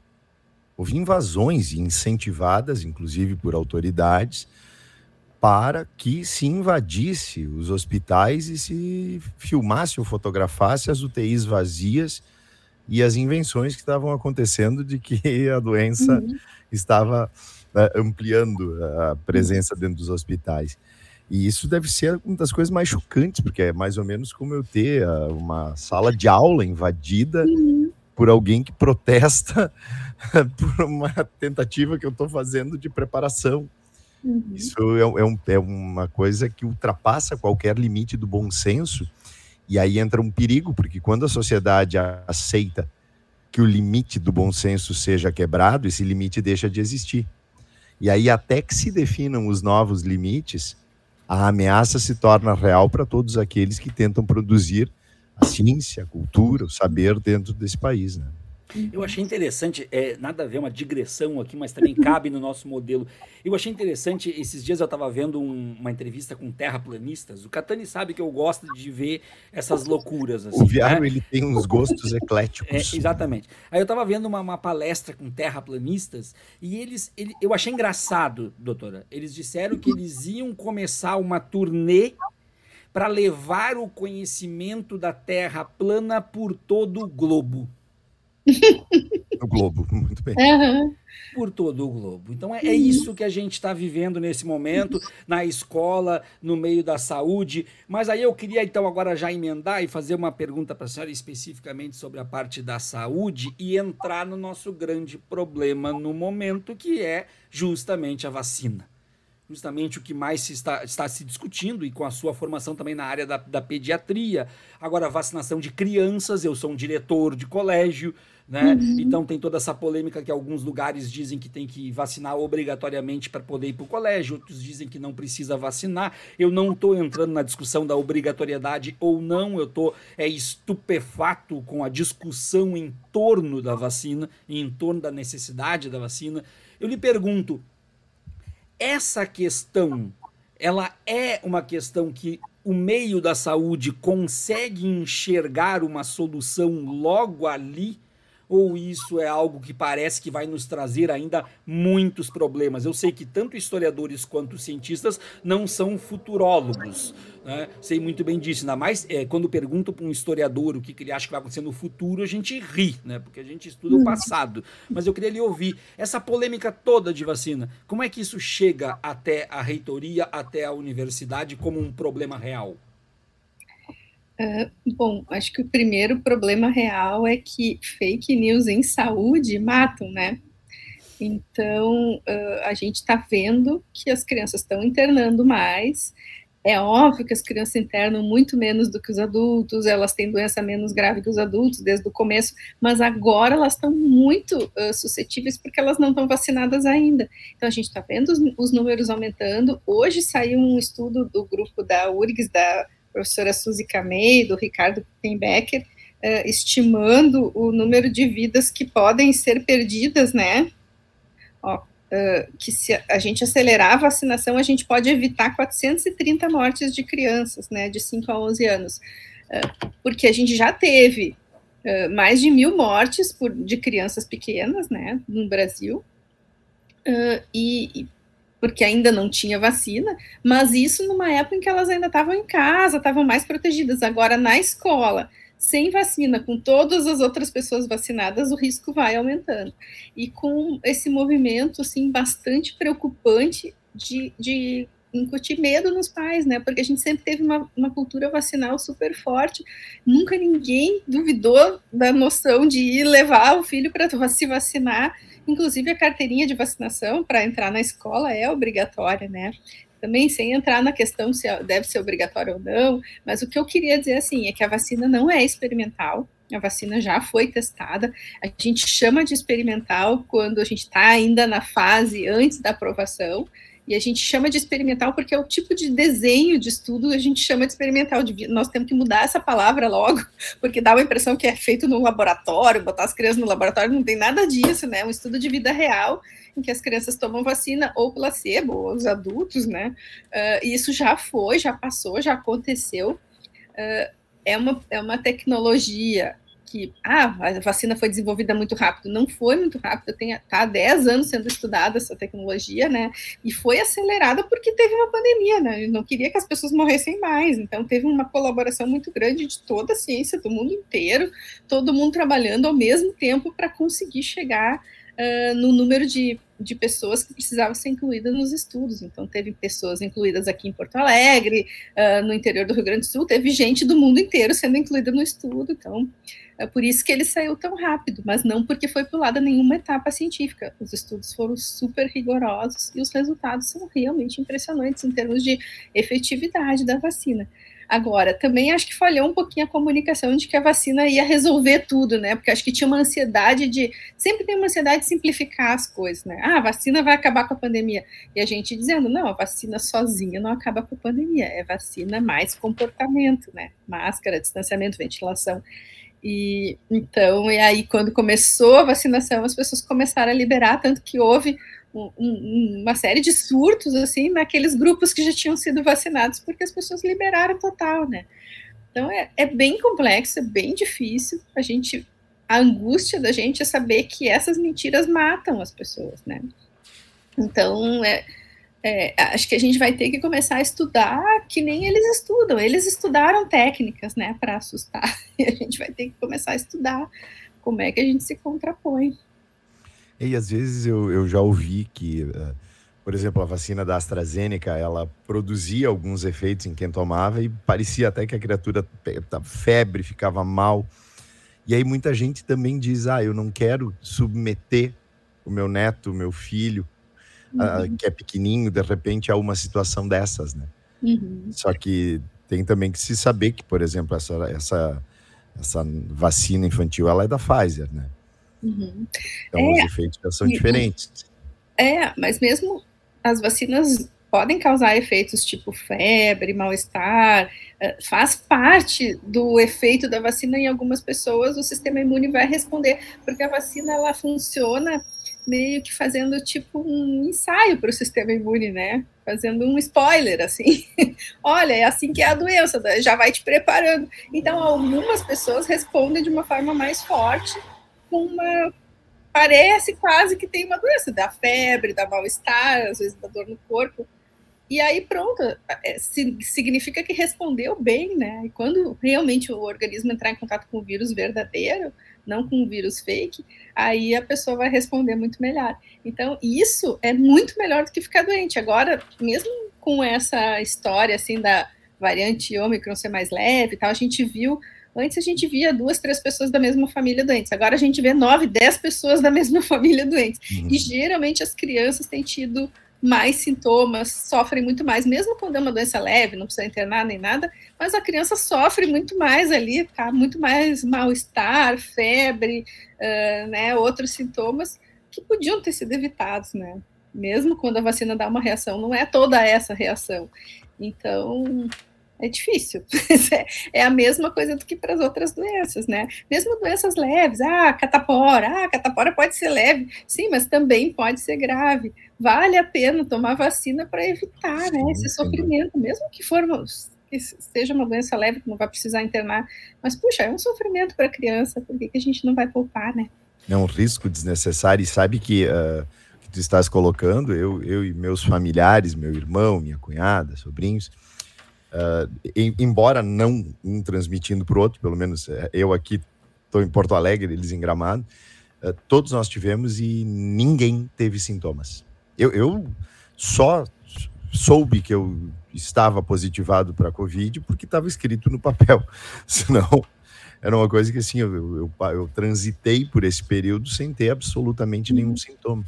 Houve invasões incentivadas, inclusive por autoridades, para que se invadisse os hospitais e se filmasse ou fotografasse as UTIs vazias e as invenções que estavam acontecendo de que *laughs* a doença uhum. estava uh, ampliando a presença dentro dos hospitais. E isso deve ser uma das coisas mais chocantes, porque é mais ou menos como eu ter uh, uma sala de aula invadida uhum. por alguém que protesta *laughs* por uma tentativa que eu estou fazendo de preparação. Uhum. Isso é, é, um, é uma coisa que ultrapassa qualquer limite do bom senso e aí entra um perigo, porque quando a sociedade aceita que o limite do bom senso seja quebrado, esse limite deixa de existir. E aí, até que se definam os novos limites, a ameaça se torna real para todos aqueles que tentam produzir a ciência, a cultura, o saber dentro desse país. Né? Eu achei interessante, é, nada a ver, uma digressão aqui, mas também *laughs* cabe no nosso modelo. Eu achei interessante, esses dias eu estava vendo um, uma entrevista com terraplanistas. O Catani sabe que eu gosto de ver essas loucuras. Assim, o Viário, né? ele tem uns gostos *laughs* ecléticos. É, exatamente. Aí eu estava vendo uma, uma, palestra com terraplanistas e eles, ele, eu achei engraçado, doutora. Eles disseram que eles iam começar uma turnê para levar o conhecimento da Terra plana por todo o globo. No globo, muito bem. Uhum. Por todo o globo. Então é, é isso que a gente está vivendo nesse momento, na escola, no meio da saúde. Mas aí eu queria então agora já emendar e fazer uma pergunta para a senhora especificamente sobre a parte da saúde e entrar no nosso grande problema no momento, que é justamente a vacina justamente o que mais se está, está se discutindo, e com a sua formação também na área da, da pediatria. Agora, vacinação de crianças, eu sou um diretor de colégio, né? Uhum. Então tem toda essa polêmica que alguns lugares dizem que tem que vacinar obrigatoriamente para poder ir para o colégio, outros dizem que não precisa vacinar. Eu não estou entrando na discussão da obrigatoriedade ou não, eu estou é, estupefato com a discussão em torno da vacina, em torno da necessidade da vacina. Eu lhe pergunto, essa questão, ela é uma questão que o meio da saúde consegue enxergar uma solução logo ali? Ou isso é algo que parece que vai nos trazer ainda muitos problemas? Eu sei que tanto historiadores quanto cientistas não são futurólogos. Né? Sei muito bem disso. Ainda mais é, quando pergunto para um historiador o que, que, ele acha que vai acontecer no futuro, a gente ri, né? porque a gente estuda o uhum. passado. Mas eu queria lhe ouvir essa polêmica toda de vacina. Como é que isso chega até a reitoria, até a universidade, como um problema real? Uh, bom, acho que o primeiro problema real é que fake news em saúde matam, né? Então, uh, a gente está vendo que as crianças estão internando mais. É óbvio que as crianças internam muito menos do que os adultos, elas têm doença menos grave que os adultos desde o começo, mas agora elas estão muito uh, suscetíveis porque elas não estão vacinadas ainda. Então, a gente está vendo os, os números aumentando. Hoje saiu um estudo do grupo da URGS, da professora Suzy Camei, do Ricardo Pinbecker, uh, estimando o número de vidas que podem ser perdidas, né? Ó, uh, que se a gente acelerar a vacinação, a gente pode evitar 430 mortes de crianças, né, de 5 a 11 anos, uh, porque a gente já teve mais de mil mortes por, de crianças pequenas, né, no Brasil, e, porque ainda não tinha vacina, mas isso numa época em que elas ainda estavam em casa, estavam mais protegidas. Agora, na escola, sem vacina, com todas as outras pessoas vacinadas, o risco vai aumentando. E com esse movimento, assim, bastante preocupante de, de incutir medo nos pais, né? Porque a gente sempre teve uma, uma cultura vacinal super forte, nunca ninguém duvidou da noção de ir levar o filho para se vacinar. Inclusive, a carteirinha de vacinação para entrar na escola é obrigatória, né? Também sem entrar na questão se é, deve ser obrigatório ou não, mas o que eu queria dizer assim é que a vacina não é experimental, a vacina já foi testada. A gente chama de experimental quando a gente está ainda na fase antes da aprovação, e a gente chama de experimental porque é o tipo de desenho de estudo a gente chama de experimental. Nós temos que mudar essa palavra logo, *laughs* porque dá uma impressão que é feito no laboratório, botar as crianças no laboratório, não tem nada disso, né? É um estudo de vida real em que as crianças tomam vacina ou placebo, ou os adultos, né? Uh, e isso já foi, já passou, já aconteceu. Uh, é, uma, é uma tecnologia que ah, a vacina foi desenvolvida muito rápido. Não foi muito rápido, está há 10 anos sendo estudada essa tecnologia, né? E foi acelerada porque teve uma pandemia, né? Não queria que as pessoas morressem mais. Então, teve uma colaboração muito grande de toda a ciência do mundo inteiro, todo mundo trabalhando ao mesmo tempo para conseguir chegar uh, no número de, de pessoas que precisavam ser incluídas nos estudos. Então, teve pessoas incluídas aqui em Porto Alegre, uh, no interior do Rio Grande do Sul, teve gente do mundo inteiro sendo incluída no estudo. Então, é por isso que ele saiu tão rápido, mas não porque foi pulada nenhuma etapa científica. Os estudos foram super rigorosos e os resultados são realmente impressionantes em termos de efetividade da vacina. Agora, também acho que falhou um pouquinho a comunicação de que a vacina ia resolver tudo, né? Porque acho que tinha uma ansiedade de. Sempre tem uma ansiedade de simplificar as coisas, né? Ah, a vacina vai acabar com a pandemia. E a gente dizendo, não, a vacina sozinha não acaba com a pandemia. É vacina mais comportamento, né? Máscara, distanciamento, ventilação. E então, e aí quando começou a vacinação, as pessoas começaram a liberar, tanto que houve um, um, uma série de surtos assim naqueles grupos que já tinham sido vacinados, porque as pessoas liberaram total, né? Então é, é bem complexo, é bem difícil. A gente, a angústia da gente é saber que essas mentiras matam as pessoas, né? Então é, é, acho que a gente vai ter que começar a estudar que nem eles estudam. Eles estudaram técnicas, né, para assustar. *laughs* E a gente vai ter que começar a estudar como é que a gente se contrapõe. E às vezes eu, eu já ouvi que, uh, por exemplo, a vacina da AstraZeneca, ela produzia alguns efeitos em quem tomava e parecia até que a criatura febre, ficava mal. E aí muita gente também diz: ah, eu não quero submeter o meu neto, o meu filho uhum. que é pequenininho, de repente, a uma situação dessas, né? Uhum. Só que tem também que se saber que, por exemplo, essa, essa, essa vacina infantil, ela é da Pfizer, né? Uhum. Então, é, os efeitos já são diferentes. É, mas mesmo as vacinas podem causar efeitos tipo febre, mal-estar, eh, faz parte do efeito da vacina em algumas pessoas, o sistema imune vai responder, porque a vacina ela funciona meio que fazendo tipo um ensaio para o sistema imune, né? Fazendo um spoiler, assim. *laughs* Olha, é assim que é a doença, já vai te preparando. Então, algumas pessoas respondem de uma forma mais forte, com uma. Parece quase que tem uma doença, da febre, da mal-estar, às vezes da dor no corpo. E aí, pronto, é, significa que respondeu bem, né? E quando realmente o organismo entrar em contato com o vírus verdadeiro, não com um vírus fake, aí a pessoa vai responder muito melhor. Então, isso é muito melhor do que ficar doente. Agora, mesmo com essa história assim da variante Ômicron ser mais leve e tal, a gente viu Antes a gente via duas, três pessoas da mesma família doentes. Agora a gente vê nove, dez pessoas da mesma *laughs* família doentes. Uhum. E geralmente as crianças têm tido mais sintomas, sofrem muito mais, mesmo quando é uma doença leve, não precisa internar nem nada, mas a criança sofre muito mais ali, tá? Muito mais mal-estar, febre, uh, né? Outros sintomas que podiam ter sido evitados, né? Mesmo quando a vacina dá uma reação, não é toda essa reação. Então, é difícil. *laughs* é a mesma coisa do que para as outras doenças, né? Mesmo doenças leves, ah, catapora, ah, catapora pode ser leve, sim, mas também pode ser grave. Vale a pena tomar vacina para evitar, né, esse sofrimento, mesmo que for que seja uma doença leve, que não vai precisar internar, mas puxa, é um sofrimento para a criança, por que, que a gente não vai poupar, né? É um risco desnecessário e sabe que uh, tu estás colocando, eu, eu e meus familiares, meu irmão, minha cunhada, sobrinhos, Uh, em, embora não um transmitindo para o outro, pelo menos eh, eu aqui estou em Porto Alegre, eles em Gramado, uh, todos nós tivemos e ninguém teve sintomas. Eu, eu, só soube que eu estava positivado para a Covid porque estava escrito no papel. *laughs* Senão, era uma coisa que assim, eu, eu, eu, transitei por esse período sem ter absolutamente nenhum uhum. sintoma.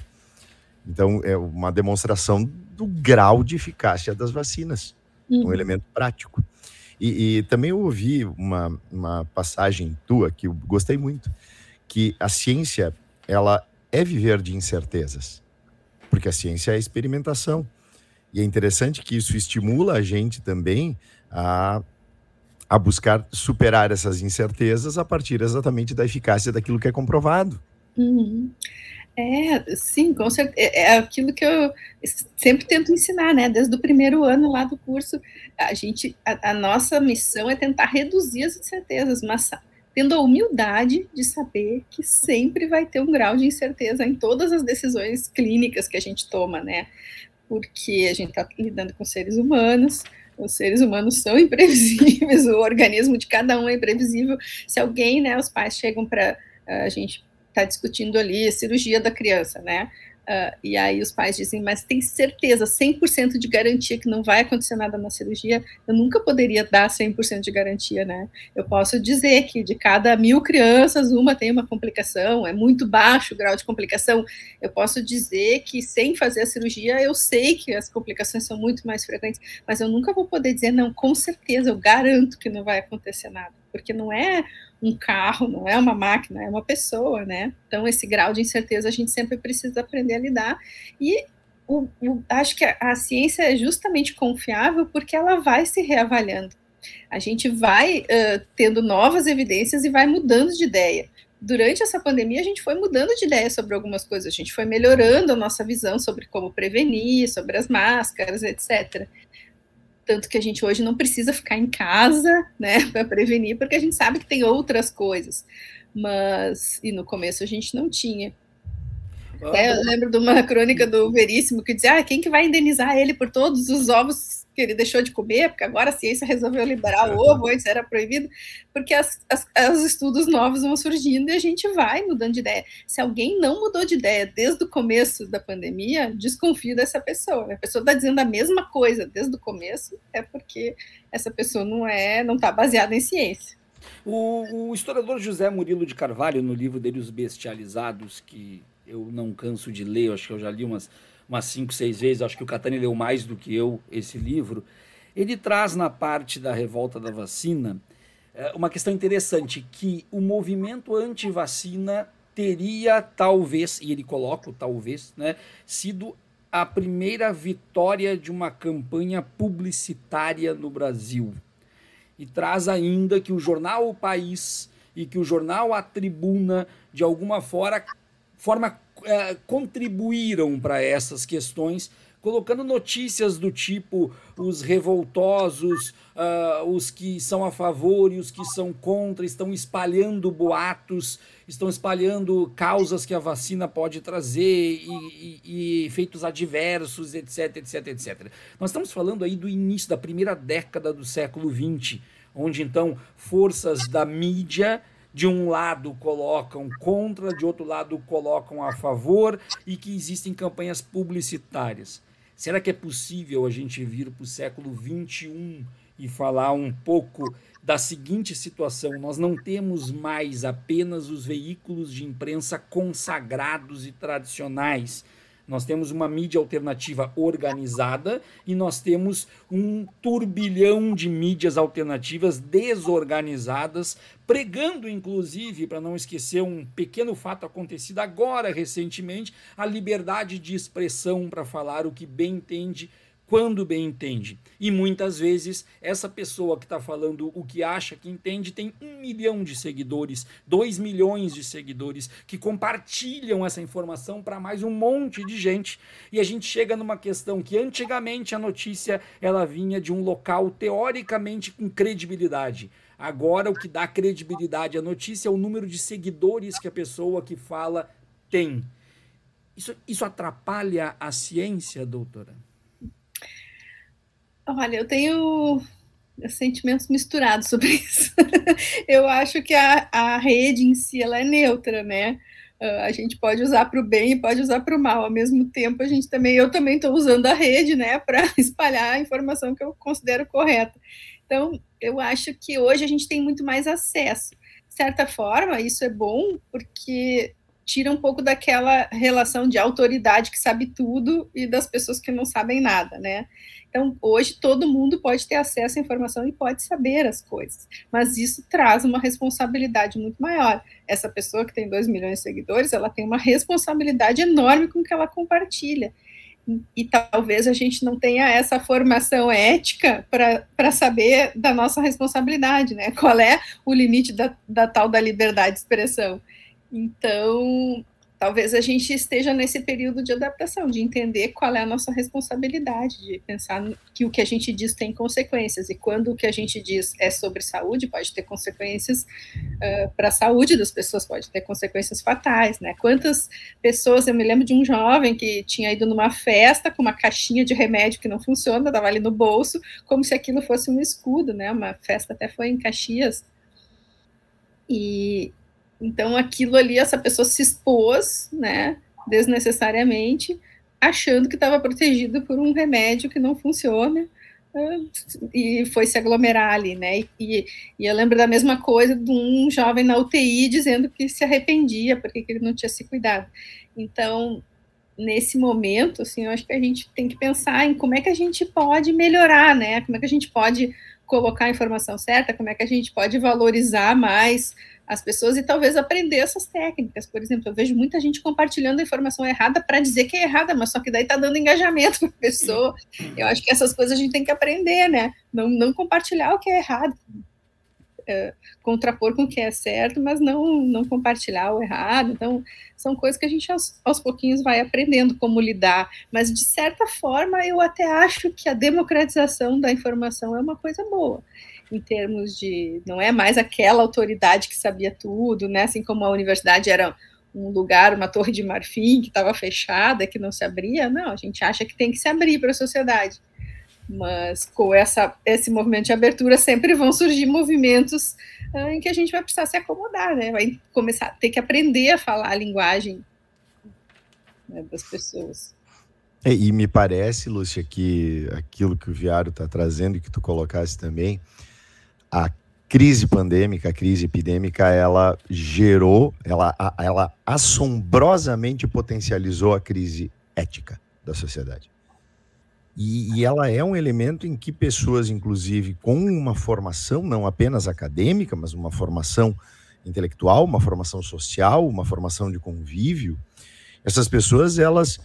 Então, é uma demonstração do grau de eficácia das vacinas, uhum. um elemento prático. E, e, também eu ouvi uma, uma passagem tua que eu gostei muito, que a ciência, ela é viver de incertezas, porque a ciência é a experimentação. E é interessante que isso estimula a gente também a, a buscar superar essas incertezas a partir exatamente da eficácia daquilo que é comprovado. Uhum. É, sim, com certeza. É, é aquilo que eu sempre tento ensinar, né? Desde o primeiro ano lá do curso, a gente, a, a nossa missão é tentar reduzir as incertezas, mas tendo a humildade de saber que sempre vai ter um grau de incerteza em todas as decisões clínicas que a gente toma, né? Porque a gente está lidando com seres humanos, os seres humanos são *laughs* imprevisíveis, o organismo de cada um é imprevisível. Se alguém, né, os pais chegam para a gente está discutindo ali cirurgia da criança, né? Uh, e aí os pais dizem, mas tem certeza, 100% de garantia que não vai acontecer nada na cirurgia? Eu nunca poderia dar 100% de garantia, né? Eu posso dizer que de cada mil crianças, uma tem uma complicação, é muito baixo o grau de complicação. Eu posso dizer que sem fazer a cirurgia, eu sei que as complicações são muito mais frequentes, mas eu nunca vou poder dizer, não, com certeza, eu garanto que não vai acontecer nada, porque não é um carro, não é uma máquina, é uma pessoa, né? Então, esse grau de incerteza a gente sempre precisa aprender a lidar. E o, o, acho que a, a ciência é justamente confiável porque ela vai se reavaliando. A gente vai uh, tendo novas evidências e vai mudando de ideia. Durante essa pandemia, a gente foi mudando de ideia sobre algumas coisas, a gente foi melhorando a nossa visão sobre como prevenir, sobre as máscaras, etc tanto que a gente hoje não precisa ficar em casa, né, *laughs* para prevenir, porque a gente sabe que tem outras coisas. Mas, e no começo a gente não tinha. Até eu lembro de uma *laughs* crônica do Veríssimo que dizia: ah, quem que vai indenizar ele por todos os ovos que ele deixou de comer, porque agora a ciência resolveu liberar o ovo, antes era proibido, porque as, as, os estudos novos vão surgindo e a gente vai mudando de ideia. Se alguém não mudou de ideia desde o começo da pandemia, desconfio dessa pessoa. A pessoa está dizendo a mesma coisa desde o começo, é porque essa pessoa não é, não está baseada em ciência. O, o historiador José Murilo de Carvalho, no livro dele Os Bestializados, que eu não canso de ler, acho que eu já li umas umas cinco, seis vezes, acho que o Catani leu mais do que eu esse livro, ele traz na parte da revolta da vacina eh, uma questão interessante, que o movimento anti-vacina teria talvez, e ele coloca o talvez, né, sido a primeira vitória de uma campanha publicitária no Brasil. E traz ainda que o jornal O País e que o jornal A Tribuna, de alguma forma, forma é, contribuíram para essas questões, colocando notícias do tipo os revoltosos, uh, os que são a favor e os que são contra, estão espalhando boatos, estão espalhando causas que a vacina pode trazer e, e, e efeitos adversos, etc, etc, etc. Nós estamos falando aí do início da primeira década do século XX, onde então forças da mídia de um lado colocam contra, de outro lado colocam a favor e que existem campanhas publicitárias. Será que é possível a gente vir para o século XXI e falar um pouco da seguinte situação: nós não temos mais apenas os veículos de imprensa consagrados e tradicionais nós temos uma mídia alternativa organizada e nós temos um turbilhão de mídias alternativas desorganizadas, pregando, inclusive, para não esquecer um pequeno fato acontecido agora recentemente, a liberdade de expressão para falar o que bem entende quando bem entende. E muitas vezes essa pessoa que está falando o que acha que entende tem um milhão de seguidores, dois milhões de seguidores que compartilham essa informação para mais um monte de gente. E a gente chega numa questão que antigamente a notícia ela vinha de um local teoricamente com credibilidade. Agora o que dá credibilidade à notícia é o número de seguidores que a pessoa que fala tem. Isso, isso atrapalha a ciência, doutora? Olha, eu tenho sentimentos misturados sobre *laughs* isso. eu acho que a, a rede em si ela é neutra, né? a gente pode usar para o bem e pode usar para o mal. Ao mesmo tempo, a gente também, eu também estou usando a rede, né, *laughs* para espalhar a informação que eu considero correta. Então, eu acho que hoje a gente tem muito mais acesso. De certa forma, isso é bom porque tira um pouco daquela relação de autoridade que sabe tudo e das pessoas que não sabem nada, né? Então, hoje todo mundo pode ter acesso à informação e pode saber as coisas, mas isso traz uma responsabilidade muito maior. Essa pessoa que tem 2 milhões de seguidores, ela tem uma responsabilidade enorme com o que ela compartilha. E, talvez a gente não tenha essa formação ética para saber da nossa responsabilidade, né? Qual é o limite da, da tal da liberdade de expressão. Então, talvez a gente esteja nesse período de adaptação, de entender qual é a nossa responsabilidade, de pensar que o que a gente diz tem consequências, e quando o que a gente diz é sobre saúde, pode ter consequências uh, para a saúde das pessoas, pode ter consequências fatais, né? Quantas pessoas, eu me lembro de um jovem que tinha ido numa festa com uma caixinha de remédio que não funciona, estava ali no bolso, como se aquilo fosse um escudo, né? Uma festa até foi em Caxias, e, então, aquilo ali, essa pessoa se expôs, né, desnecessariamente, achando que estava protegido por um remédio que não funciona, e foi se aglomerar ali, né? E, e, eu lembro da mesma coisa de um jovem na UTI dizendo que se arrependia porque ele não tinha se cuidado. Então, nesse momento, assim, eu acho que a gente tem que pensar em como é que a gente pode melhorar, né? Como é que a gente pode colocar a informação certa, como é que a gente pode valorizar mais as pessoas e talvez aprender essas técnicas. Por exemplo, eu vejo muita gente compartilhando a informação errada para dizer que é errada, mas só que daí está dando engajamento *laughs* para a pessoa. Eu acho que essas coisas a gente tem que aprender, né? Não, não compartilhar o que é errado. É, contrapor com o que é certo, mas não, não compartilhar o errado. Então, são coisas que a gente aos, aos pouquinhos vai aprendendo como lidar. Mas, de certa forma, eu até acho que a democratização da informação é uma coisa boa em termos de não é mais aquela autoridade que sabia tudo, né? Assim como a universidade era um lugar, uma torre de marfim que estava fechada, que não se abria, não, a gente acha que tem que se abrir para a sociedade. Mas com essa, esse movimento de abertura sempre vão surgir movimentos uh, em que a gente vai precisar se acomodar, né? Vai começar a ter que aprender a falar a linguagem né, das pessoas. É, e me parece, Lúcia, que aquilo que o Viário está trazendo e que tu colocaste também, a crise pandêmica, a crise epidêmica, ela gerou, ela, ela assombrosamente potencializou a crise ética da sociedade. E, e, ela é um elemento em que pessoas, inclusive, com uma formação não apenas acadêmica, mas uma formação intelectual, uma formação social, uma formação de convívio, essas pessoas, elas,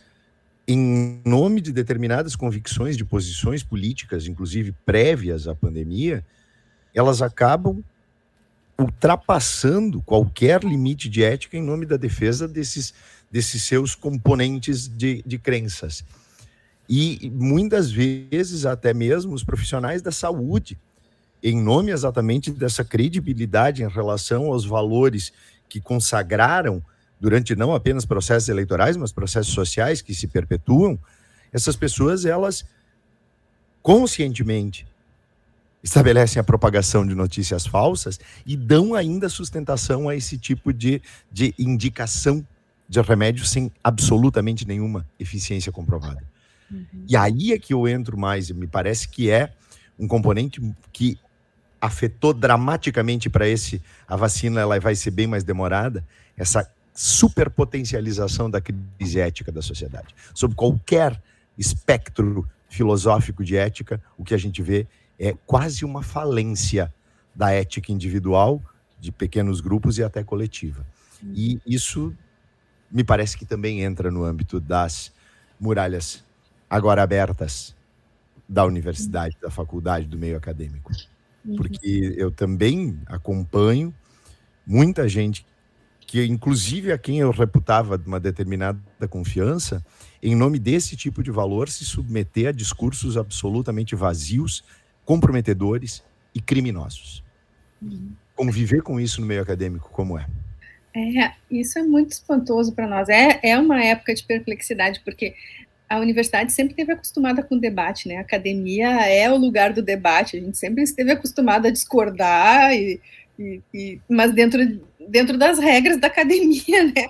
em nome de determinadas convicções de posições políticas, inclusive prévias à pandemia, elas acabam ultrapassando qualquer limite de ética em nome da defesa desses, desses seus componentes de, de crenças. E muitas vezes, até mesmo os profissionais da saúde, em nome exatamente dessa credibilidade em relação aos valores que consagraram durante não apenas processos eleitorais, mas processos sociais que se perpetuam, essas pessoas, elas conscientemente estabelecem a propagação de notícias falsas e dão ainda sustentação a esse tipo de, de indicação de remédio sem absolutamente nenhuma eficiência comprovada. Uhum. E aí é que eu entro mais, e me parece que é um componente que afetou dramaticamente para esse, a vacina ela vai ser bem mais demorada, essa superpotencialização da crise ética da sociedade. Sob qualquer espectro filosófico de ética, o que a gente vê é quase uma falência da ética individual, de pequenos grupos e até coletiva. E isso me parece que também entra no âmbito das muralhas agora abertas da universidade, da faculdade, do meio acadêmico. Uhum. Porque eu também acompanho muita gente que, inclusive a quem eu reputava de uma determinada confiança, em nome desse tipo de valor, se submeter a discursos absolutamente vazios, comprometedores e criminosos. Uhum. Conviver com isso no meio acadêmico, como é? É, isso é muito espantoso para nós. É, é uma época de perplexidade, porque a universidade sempre esteve acostumada com debate, né? A academia é o lugar do debate, a gente sempre esteve acostumada a discordar, e, e, e, mas dentro, dentro das regras da academia, *laughs* né?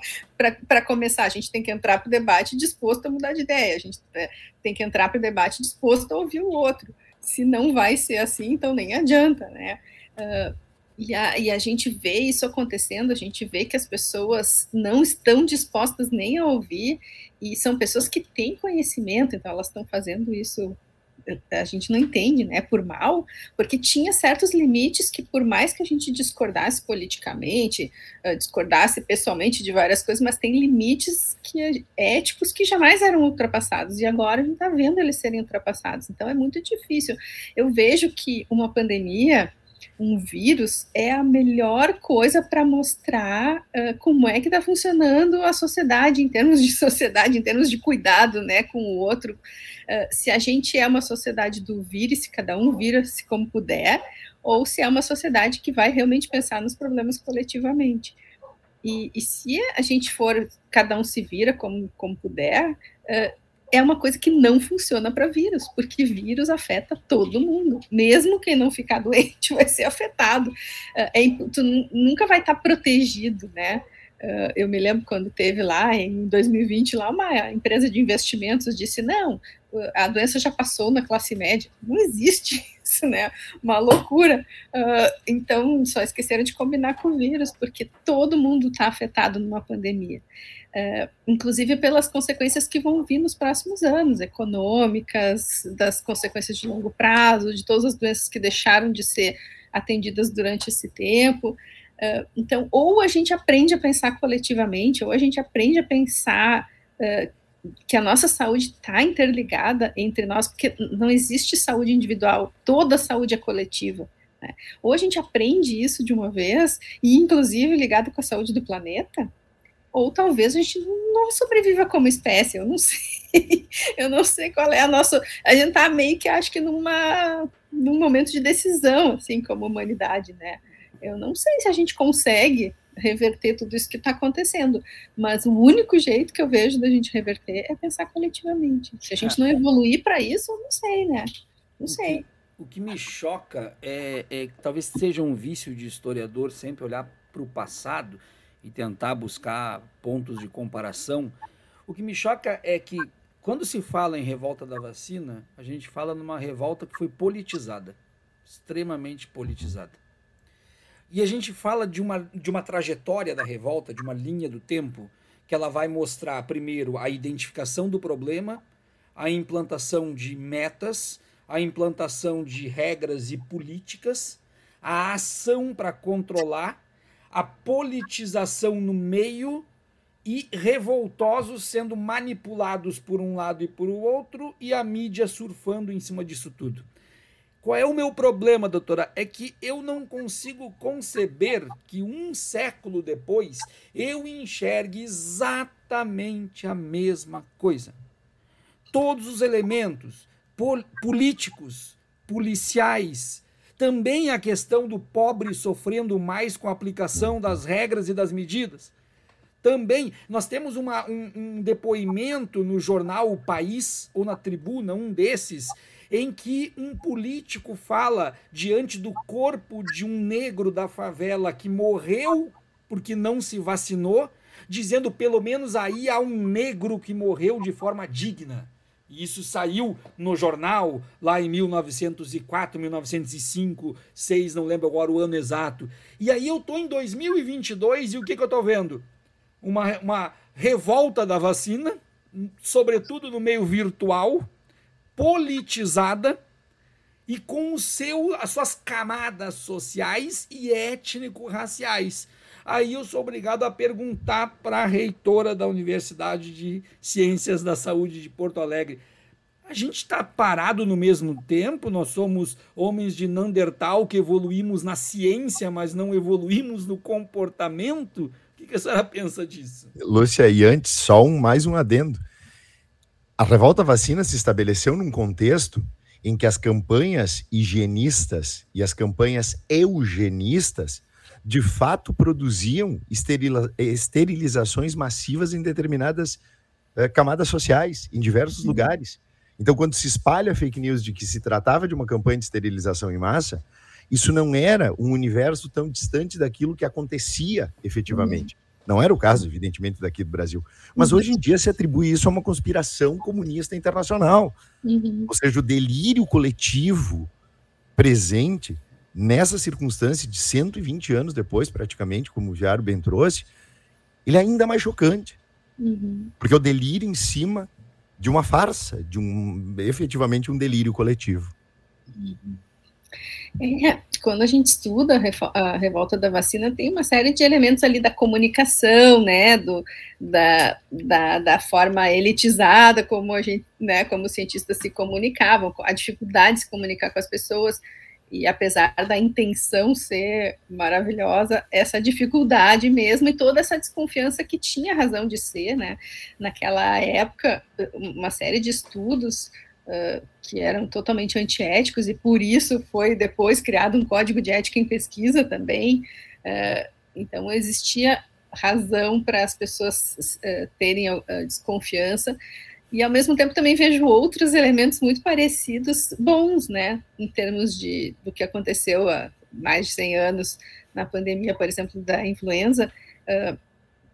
para começar, a gente tem que entrar para o debate disposto a mudar de ideia, a gente é, tem que entrar para o debate disposto a ouvir o outro. Se não vai ser assim, então nem adianta, né? Uh, e a, e a gente vê isso acontecendo, a gente vê que as pessoas não estão dispostas nem a ouvir, e são pessoas que têm conhecimento, então elas estão fazendo isso a gente não entende, né, por mal, porque tinha certos limites que, por mais que a gente discordasse politicamente, uh, discordasse pessoalmente de várias coisas, mas tem limites que, éticos que jamais eram ultrapassados, e agora a gente está vendo eles serem ultrapassados, então é muito difícil. Eu vejo que uma pandemia um vírus é a melhor coisa para mostrar uh, como é que está funcionando a sociedade em termos de *laughs* sociedade, em termos de cuidado, né, com o outro. Uh, se a gente é uma sociedade do vírus, se cada um vira-se como puder, ou se é uma sociedade que vai realmente pensar nos problemas coletivamente. E, e se a gente for, cada um se vira como, como puder, uh, é uma coisa que não funciona para vírus, porque vírus afeta todo mundo. Mesmo quem não ficar doente *laughs* vai ser afetado. É, é tu nunca vai estar tá protegido, né? Uh, eu me lembro quando teve lá em 2020 lá uma empresa de investimentos disse não a doença já passou na classe média não existe *laughs* isso né uma loucura uh, então só esqueceram de combinar com o vírus porque todo mundo está afetado numa pandemia é, inclusive pelas consequências que vão vir nos próximos anos, econômicas, das consequências de longo prazo, de todas as doenças que deixaram de ser atendidas durante esse tempo. É, então, ou a gente aprende a pensar coletivamente, ou a gente aprende a pensar é, que a nossa saúde está interligada entre nós, porque não existe saúde individual, toda saúde é coletiva. Né? Ou a gente aprende isso de uma vez, e inclusive ligado com a saúde do planeta, ou talvez a gente não sobreviva como espécie, eu não *laughs* sei. eu não sei qual é a nossa. A gente está meio que acho que numa, num momento de decisão, assim, como humanidade, né? Eu não sei se a gente consegue reverter tudo isso que está acontecendo, mas o único jeito que eu vejo da gente reverter é pensar coletivamente. Se a gente não evoluir para isso, eu não sei, né? Não sei. O que me choca é, é talvez seja um vício de historiador sempre olhar para o passado e tentar buscar pontos de comparação. O que me choca é que quando se fala em revolta da vacina, a gente fala numa revolta que foi politizada, extremamente politizada. E a gente fala de uma, de uma trajetória da revolta, de uma linha do tempo, que ela vai mostrar, primeiro, a identificação do problema, a implantação de metas, a implantação de regras e políticas, a ação para controlar a politização no meio e revoltosos sendo manipulados por um lado e por outro e a mídia surfando em cima disso tudo. Qual é o meu problema, doutora? É que eu não consigo conceber que um século depois eu enxergue exatamente a mesma coisa. Todos os elementos pol políticos, policiais, também a questão do pobre sofrendo mais com a aplicação das regras e das medidas. Também nós temos uma, um, um depoimento no jornal O País, ou na tribuna, um desses, em que um político fala diante do corpo de um negro da favela que morreu porque não se vacinou, dizendo pelo menos aí há um negro que morreu de forma digna. E isso saiu no jornal lá em 1904, 1905, 6, não lembro agora o ano exato. E aí eu tô em 2022 e o que, que eu tô vendo? Uma, uma revolta da vacina, sobretudo no meio virtual, politizada e com o seu, as suas camadas sociais e étnico-raciais aí eu sou obrigado a perguntar para a reitora da Universidade de Ciências da Saúde de Porto Alegre. A gente está parado no mesmo tempo? Nós somos homens de Neandertal que evoluímos na ciência, mas não evoluímos no comportamento? O que, que a senhora pensa disso? Lúcia, e antes, só um, mais um adendo. A revolta vacina se estabeleceu num contexto em que as campanhas higienistas e as campanhas eugenistas de fato produziam esterilizações massivas em determinadas eh, camadas sociais, em diversos uhum. lugares. Então, quando se espalha fake news de que se tratava de uma campanha de esterilização em massa, isso não era um universo tão distante daquilo que acontecia efetivamente. Uhum. Não era o caso, evidentemente, daqui do Brasil. Mas uhum. hoje em dia se atribui isso a uma conspiração comunista internacional. Uhum. Ou seja, o delírio coletivo presente nessa circunstância de 120 anos depois, praticamente, como o Viário bem trouxe, ele é ainda mais chocante. Uhum. Porque é o delírio em cima de uma farsa, de um efetivamente um delírio coletivo. Uhum. É, quando a gente estuda a revolta da vacina, tem uma série de elementos ali da comunicação, né, do, da, da, da forma elitizada como a gente, né, como os cientistas se comunicavam, a dificuldade de se comunicar com as pessoas, e apesar da intenção ser maravilhosa, essa dificuldade mesmo e toda essa desconfiança que tinha razão de ser, né? Naquela época, uma série de estudos uh, que eram totalmente antiéticos e por isso foi depois criado um código de ética em pesquisa também. Uh, então existia razão para as pessoas uh, terem desconfiança e ao mesmo tempo também vejo outros elementos muito parecidos, bons, né, em termos de do que aconteceu há mais de 100 anos na pandemia, por exemplo, da influenza. Uh,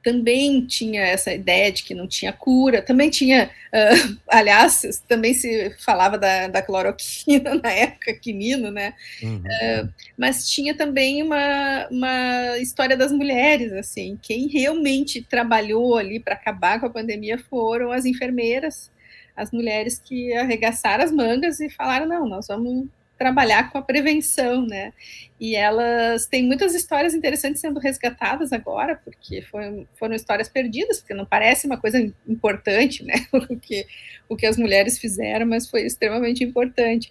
também tinha essa ideia de que não tinha cura, também tinha, uh, *laughs* aliás, também se falava da, da cloroquina *laughs* na época, quinino, né? Uhum. Uh, mas tinha também uma, uma história das mulheres, assim, quem realmente trabalhou ali para acabar com a pandemia foram as enfermeiras, as mulheres que arregaçaram as mangas e falaram, não, nós vamos trabalhar com a prevenção, né? E elas têm muitas histórias interessantes sendo resgatadas agora, porque foram, foram histórias perdidas, porque não parece uma coisa importante, né? *laughs* O que, o que as mulheres fizeram, mas foi extremamente importante.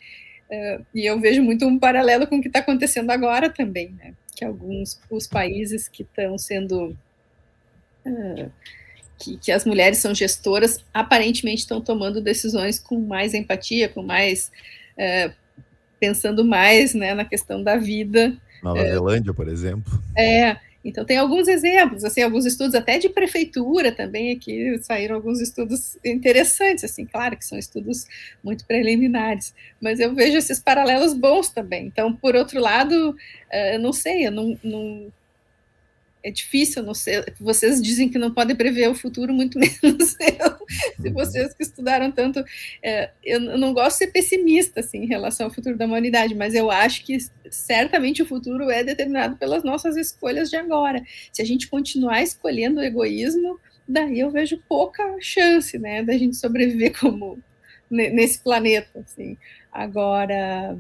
Uh, e eu vejo muito um paralelo com o que está acontecendo agora também, né? Que alguns os países que estão sendo uh, que, que, as mulheres são gestoras aparentemente estão tomando decisões com mais empatia, com mais uh, pensando mais né, na questão da vida. Nova é, Zelândia, por exemplo. É, então tem alguns exemplos, assim, alguns estudos até de prefeitura também aqui saíram alguns estudos interessantes, assim, claro que são estudos muito preliminares, mas eu vejo esses paralelos bons também. Então, por outro lado, eh, eu não sei, eu não, não é difícil, não sei, vocês dizem que não podem prever o futuro, muito *laughs* menos eu, *laughs* se vocês que estudaram tanto, é, eu não gosto de ser pessimista, assim, em relação ao futuro da humanidade, mas eu acho que certamente o futuro é determinado pelas nossas escolhas de agora, se a gente continuar escolhendo o egoísmo, daí eu vejo pouca chance, né, da gente sobreviver como nesse planeta, assim, agora,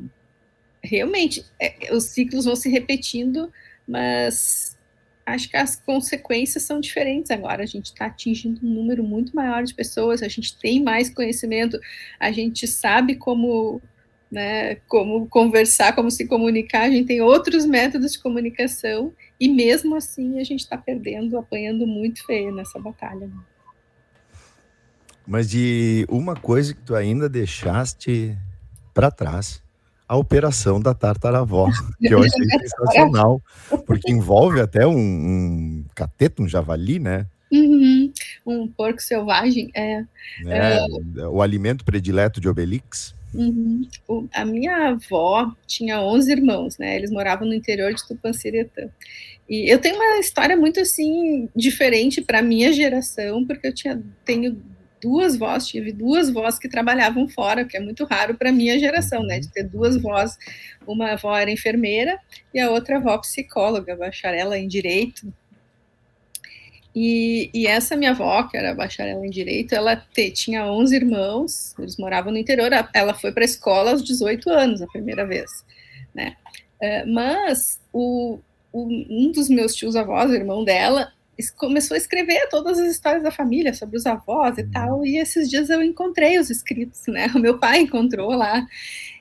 realmente, é, os ciclos vão se repetindo, mas acho que as consequências são diferentes agora. A gente está atingindo um número muito maior de pessoas, a gente tem mais conhecimento, a gente sabe como, né, como conversar, como se comunicar, a gente tem outros métodos de comunicação, e mesmo assim a gente está perdendo, apanhando muito feio nessa batalha. Mas de uma coisa que tu ainda deixaste para trás, a operação da tartaravó, que eu achei *laughs* sensacional, porque envolve até um, um cateto, um javali, né? Uhum. Um porco selvagem, é. é, é. O alimento predileto de Obelix. Uhum. A minha avó tinha 11 irmãos, né? Eles moravam no interior de Tupanciretã. E eu tenho uma história muito assim diferente para minha geração, porque eu tinha tenho duas vós, tive duas vós que trabalhavam fora, que é muito raro para minha geração, né, de ter duas vós. Uma avó era enfermeira e a outra avó psicóloga, bacharela em direito. E, e essa minha avó, que era bacharela em direito, ela te, tinha 11 irmãos, eles moravam no interior, ela foi para a escola aos 18 anos, a primeira vez, né? Uh, mas o, um dos meus tios avós, o irmão dela, começou a escrever todas as histórias da família sobre os avós e uhum. tal, e esses dias eu encontrei os escritos, né? *laughs* O meu pai encontrou lá.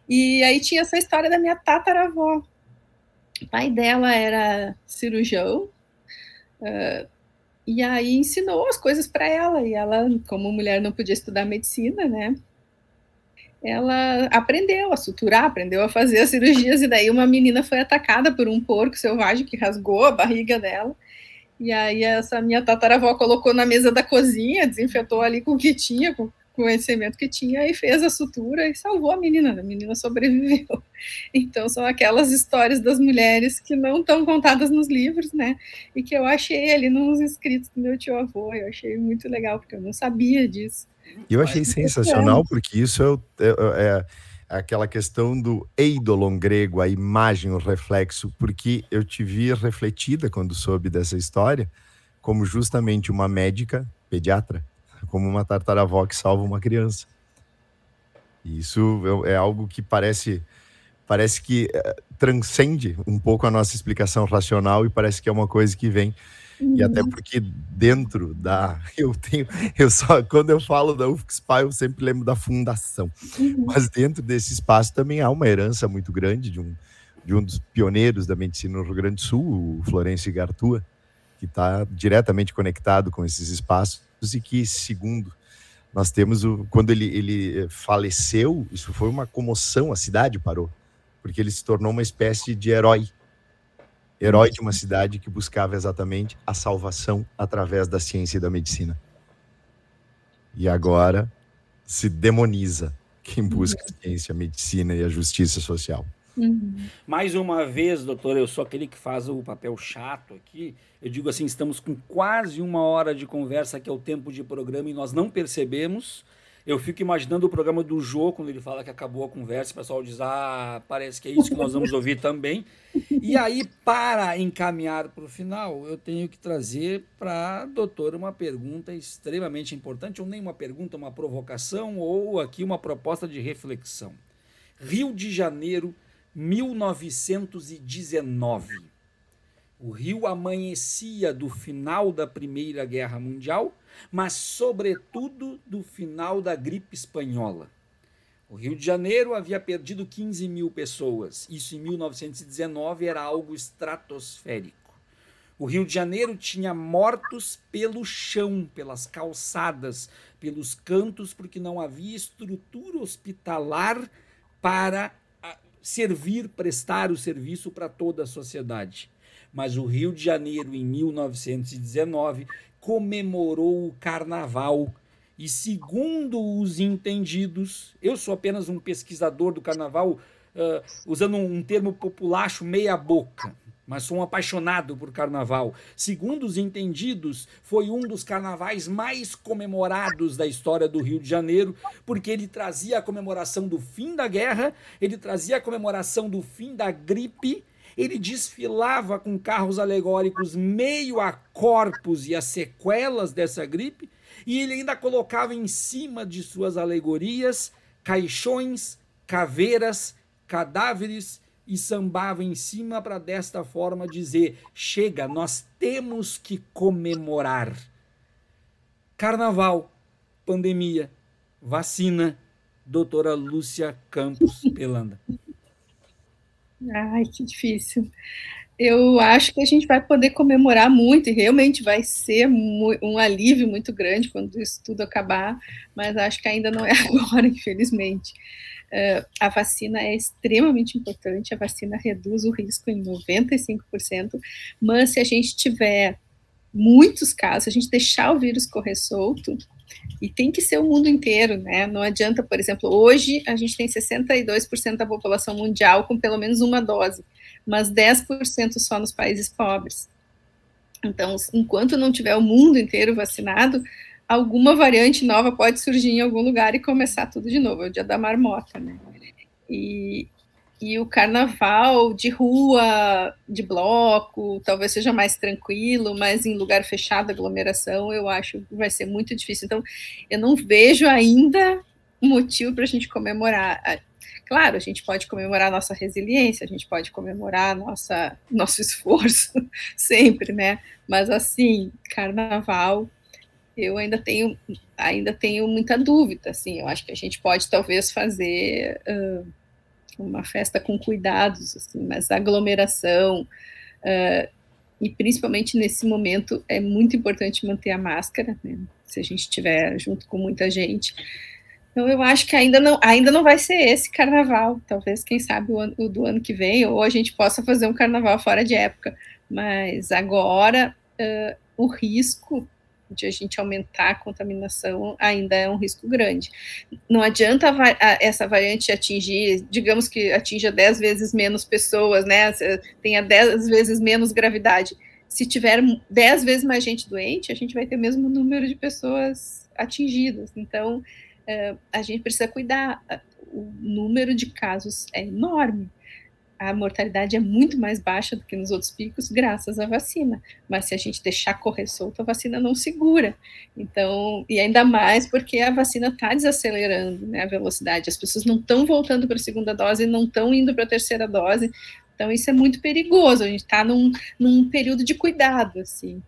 E aí tinha essa história da minha tataravó. O pai dela era cirurgião, uh, e aí ensinou as coisas para ela, e ela, como mulher, não podia estudar medicina, né? Ela aprendeu a suturar, aprendeu a fazer as *laughs* cirurgias, e daí uma menina foi atacada por um porco selvagem que rasgou a barriga dela. E aí essa minha tataravó colocou na mesa da cozinha, desinfetou ali com o que tinha, com conhecimento que tinha e fez a sutura e salvou a menina. A menina sobreviveu. *laughs* Então, são aquelas histórias das mulheres que não estão contadas nos livros, né? E que eu achei ali nos escritos do meu tio avô. Eu achei muito legal, porque eu não sabia disso. Eu achei Mas, sensacional, é. porque isso é, é, é aquela questão do eidolon grego, a imagem, o reflexo, porque eu te vi refletida quando soube dessa história, como justamente uma médica pediatra, como uma tartaravó que salva uma criança. E isso é, é algo que parece parece que é, transcende um pouco a nossa explicação racional e parece que é uma coisa que vem e até uhum. porque dentro da. *laughs* Eu tenho. Eu só. Quando eu falo da UFSPA, eu sempre lembro da fundação. Uhum. Mas dentro desse espaço também há uma herança muito grande de um, de um dos pioneiros da medicina no Rio Grande do Sul, o Florencio Gartua, que está diretamente conectado com esses espaços e que, segundo nós temos o, quando ele, ele faleceu, isso foi uma comoção, a cidade parou, porque ele se tornou uma espécie de herói herói de uma cidade que buscava exatamente a salvação através da ciência e da medicina. E agora se demoniza quem busca a ciência, a medicina e a justiça social. Uhum. Mais uma vez, doutor, eu sou aquele que faz o papel chato aqui. Eu digo assim: estamos com quase uma hora de conversa, que é o tempo de programa, e nós não percebemos. Eu fico imaginando o programa do Jô, quando ele fala que acabou a conversa, o pessoal diz, ah, parece que é isso que nós vamos ouvir também. E aí, para encaminhar para o final, eu tenho que trazer para a doutora uma pergunta extremamente importante, ou nem uma pergunta, uma provocação, ou aqui uma proposta de reflexão. Rio de Janeiro, 1919. O Rio amanhecia do final da Primeira Guerra Mundial mas, sobretudo, do final da gripe espanhola. O Rio de Janeiro havia perdido 15 mil pessoas. Isso em 1919 era algo estratosférico. O Rio de Janeiro tinha mortos pelo chão, pelas calçadas, pelos cantos, porque não havia estrutura hospitalar para ah, servir, prestar o serviço para toda a sociedade. Mas o Rio de Janeiro, em 1919, comemorou o carnaval. E segundo os entendidos, eu sou apenas um pesquisador do carnaval, uh, usando um termo populacho meia-boca, mas sou um apaixonado por carnaval. Segundo os entendidos, foi um dos carnavais mais comemorados da história do Rio de Janeiro, porque ele trazia a comemoração do fim da guerra, ele trazia a comemoração do fim da gripe ele desfilava com carros alegóricos meio a corpos e as sequelas dessa gripe, e ele ainda colocava em cima de suas alegorias caixões, caveiras, cadáveres e sambava em cima para desta forma dizer: chega, nós temos que comemorar. Carnaval, pandemia, vacina, doutora Lúcia Campos Pelanda. Ai, que difícil. Eu acho que a gente vai poder comemorar muito e realmente vai ser um alívio muito grande quando isso tudo acabar, mas acho que ainda não é *laughs* agora, infelizmente. Uh, a vacina é extremamente importante, a vacina reduz o risco em 95%, mas se a gente tiver muitos casos, a gente deixar o vírus correr solto, e tem que ser o mundo inteiro, né? Não adianta, por exemplo, hoje a gente tem 62% da população mundial com pelo menos uma dose, mas 10% só nos países pobres. Então, enquanto não tiver o mundo inteiro vacinado, alguma variante nova pode surgir em algum lugar e começar tudo de novo. É o dia da marmota, né? E, e o carnaval de rua, de bloco, talvez seja mais tranquilo, mas em lugar fechado, aglomeração, eu acho que vai ser muito difícil. Então, eu não vejo ainda motivo para a gente comemorar. Claro, a gente pode comemorar nossa resiliência, a gente pode comemorar nossa, nosso esforço, *laughs* sempre, né? Mas assim, carnaval, eu ainda tenho, ainda tenho muita dúvida, assim, eu acho que a gente pode talvez fazer. Uh, uma festa com cuidados, assim, mas aglomeração, uh, e principalmente nesse momento é muito importante manter a máscara, né, se a gente estiver junto com muita gente. Então eu acho que ainda não, ainda não vai ser esse carnaval, talvez, quem sabe, o, ano, o do ano que vem, ou a gente possa fazer um carnaval fora de época, mas agora uh, o risco de a gente aumentar a contaminação ainda é um risco grande. Não adianta essa variante atingir, digamos que atinja 10 vezes menos pessoas, né? Tenha 10 vezes menos gravidade. Se tiver 10 vezes mais gente doente, a gente vai ter o mesmo número de pessoas atingidas. Então, uh, a gente precisa cuidar. O número de casos é enorme a mortalidade é muito mais baixa do que nos outros picos, graças à vacina. Mas se a gente deixar correr solto, a vacina não segura. Então, e ainda mais porque a vacina está desacelerando né, a velocidade. As pessoas não estão voltando para a segunda dose, não estão indo para a terceira dose. Então, isso é muito perigoso. A gente está num, num período de cuidado, assim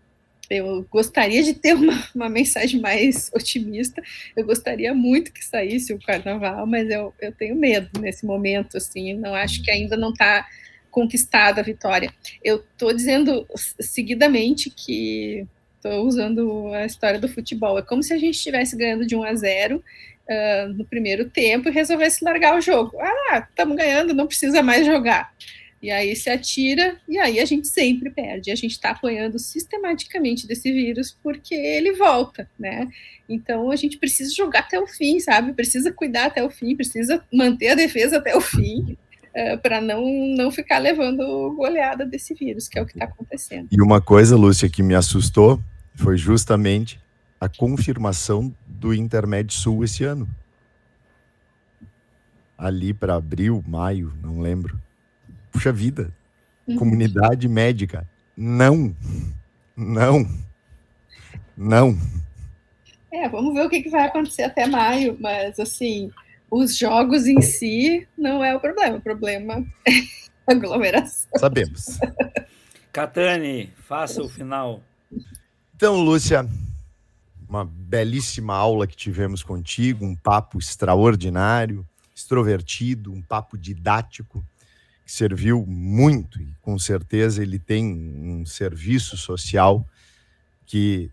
eu gostaria de ter uma, *laughs* uma mensagem mais otimista. Eu gostaria muito que saísse o carnaval, mas eu, eu tenho medo nesse momento, assim. Não acho que ainda não está conquistada a vitória. Eu estou dizendo seguidamente que estou usando a história do futebol. É como se a gente estivesse ganhando de 1 a 0 uh, no primeiro tempo e resolvesse largar o jogo. Ah, estamos ganhando, não precisa mais jogar. E aí se atira, e aí a gente sempre perde. A gente está apoiando sistematicamente desse vírus porque ele volta, né? Então a gente precisa jogar até o fim, sabe? Precisa cuidar até o fim, precisa manter a defesa até o fim. Uh, eh, para não, não ficar levando goleada desse vírus, que é o que está acontecendo. E uma coisa, Lúcia, que me assustou foi justamente a confirmação do Intermédio Sul esse ano. Ali para abril, maio, não lembro puxa vida, uhum. comunidade médica, não, não, não. É, vamos ver o que, que vai acontecer até maio, mas assim, os jogos em si não é o problema, o problema é a aglomeração. Sabemos. Catane, faça o final. Então, Lúcia, uma belíssima aula que tivemos contigo, um papo extraordinário, extrovertido, um papo didático que serviu muito e com certeza ele tem um serviço social que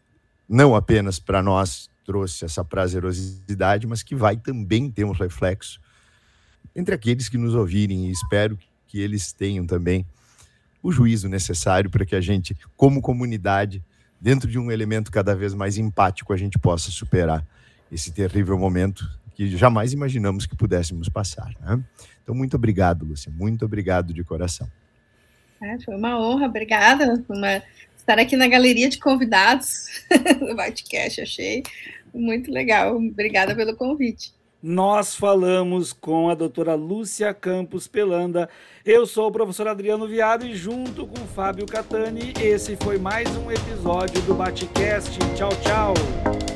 não apenas para nós trouxe essa prazerosidade, mas que vai também ter um reflexo entre aqueles que nos ouvirem e espero que eles tenham também o juízo necessário para que a gente, como comunidade, dentro de um elemento cada vez mais empático, a gente possa superar esse terrível momento que jamais imaginamos que pudéssemos passar. Né? Então, muito obrigado, Lúcia. Muito obrigado de coração. É, foi uma honra, obrigada. Uma... Estar aqui na galeria de convidados *laughs* do Batcast, achei muito legal. Obrigada pelo convite. Nós falamos com a doutora Lúcia Campos Pelanda. Eu sou o professor Adriano Viado e junto com Fábio Catani, esse foi mais um episódio do Batcast. Tchau, tchau.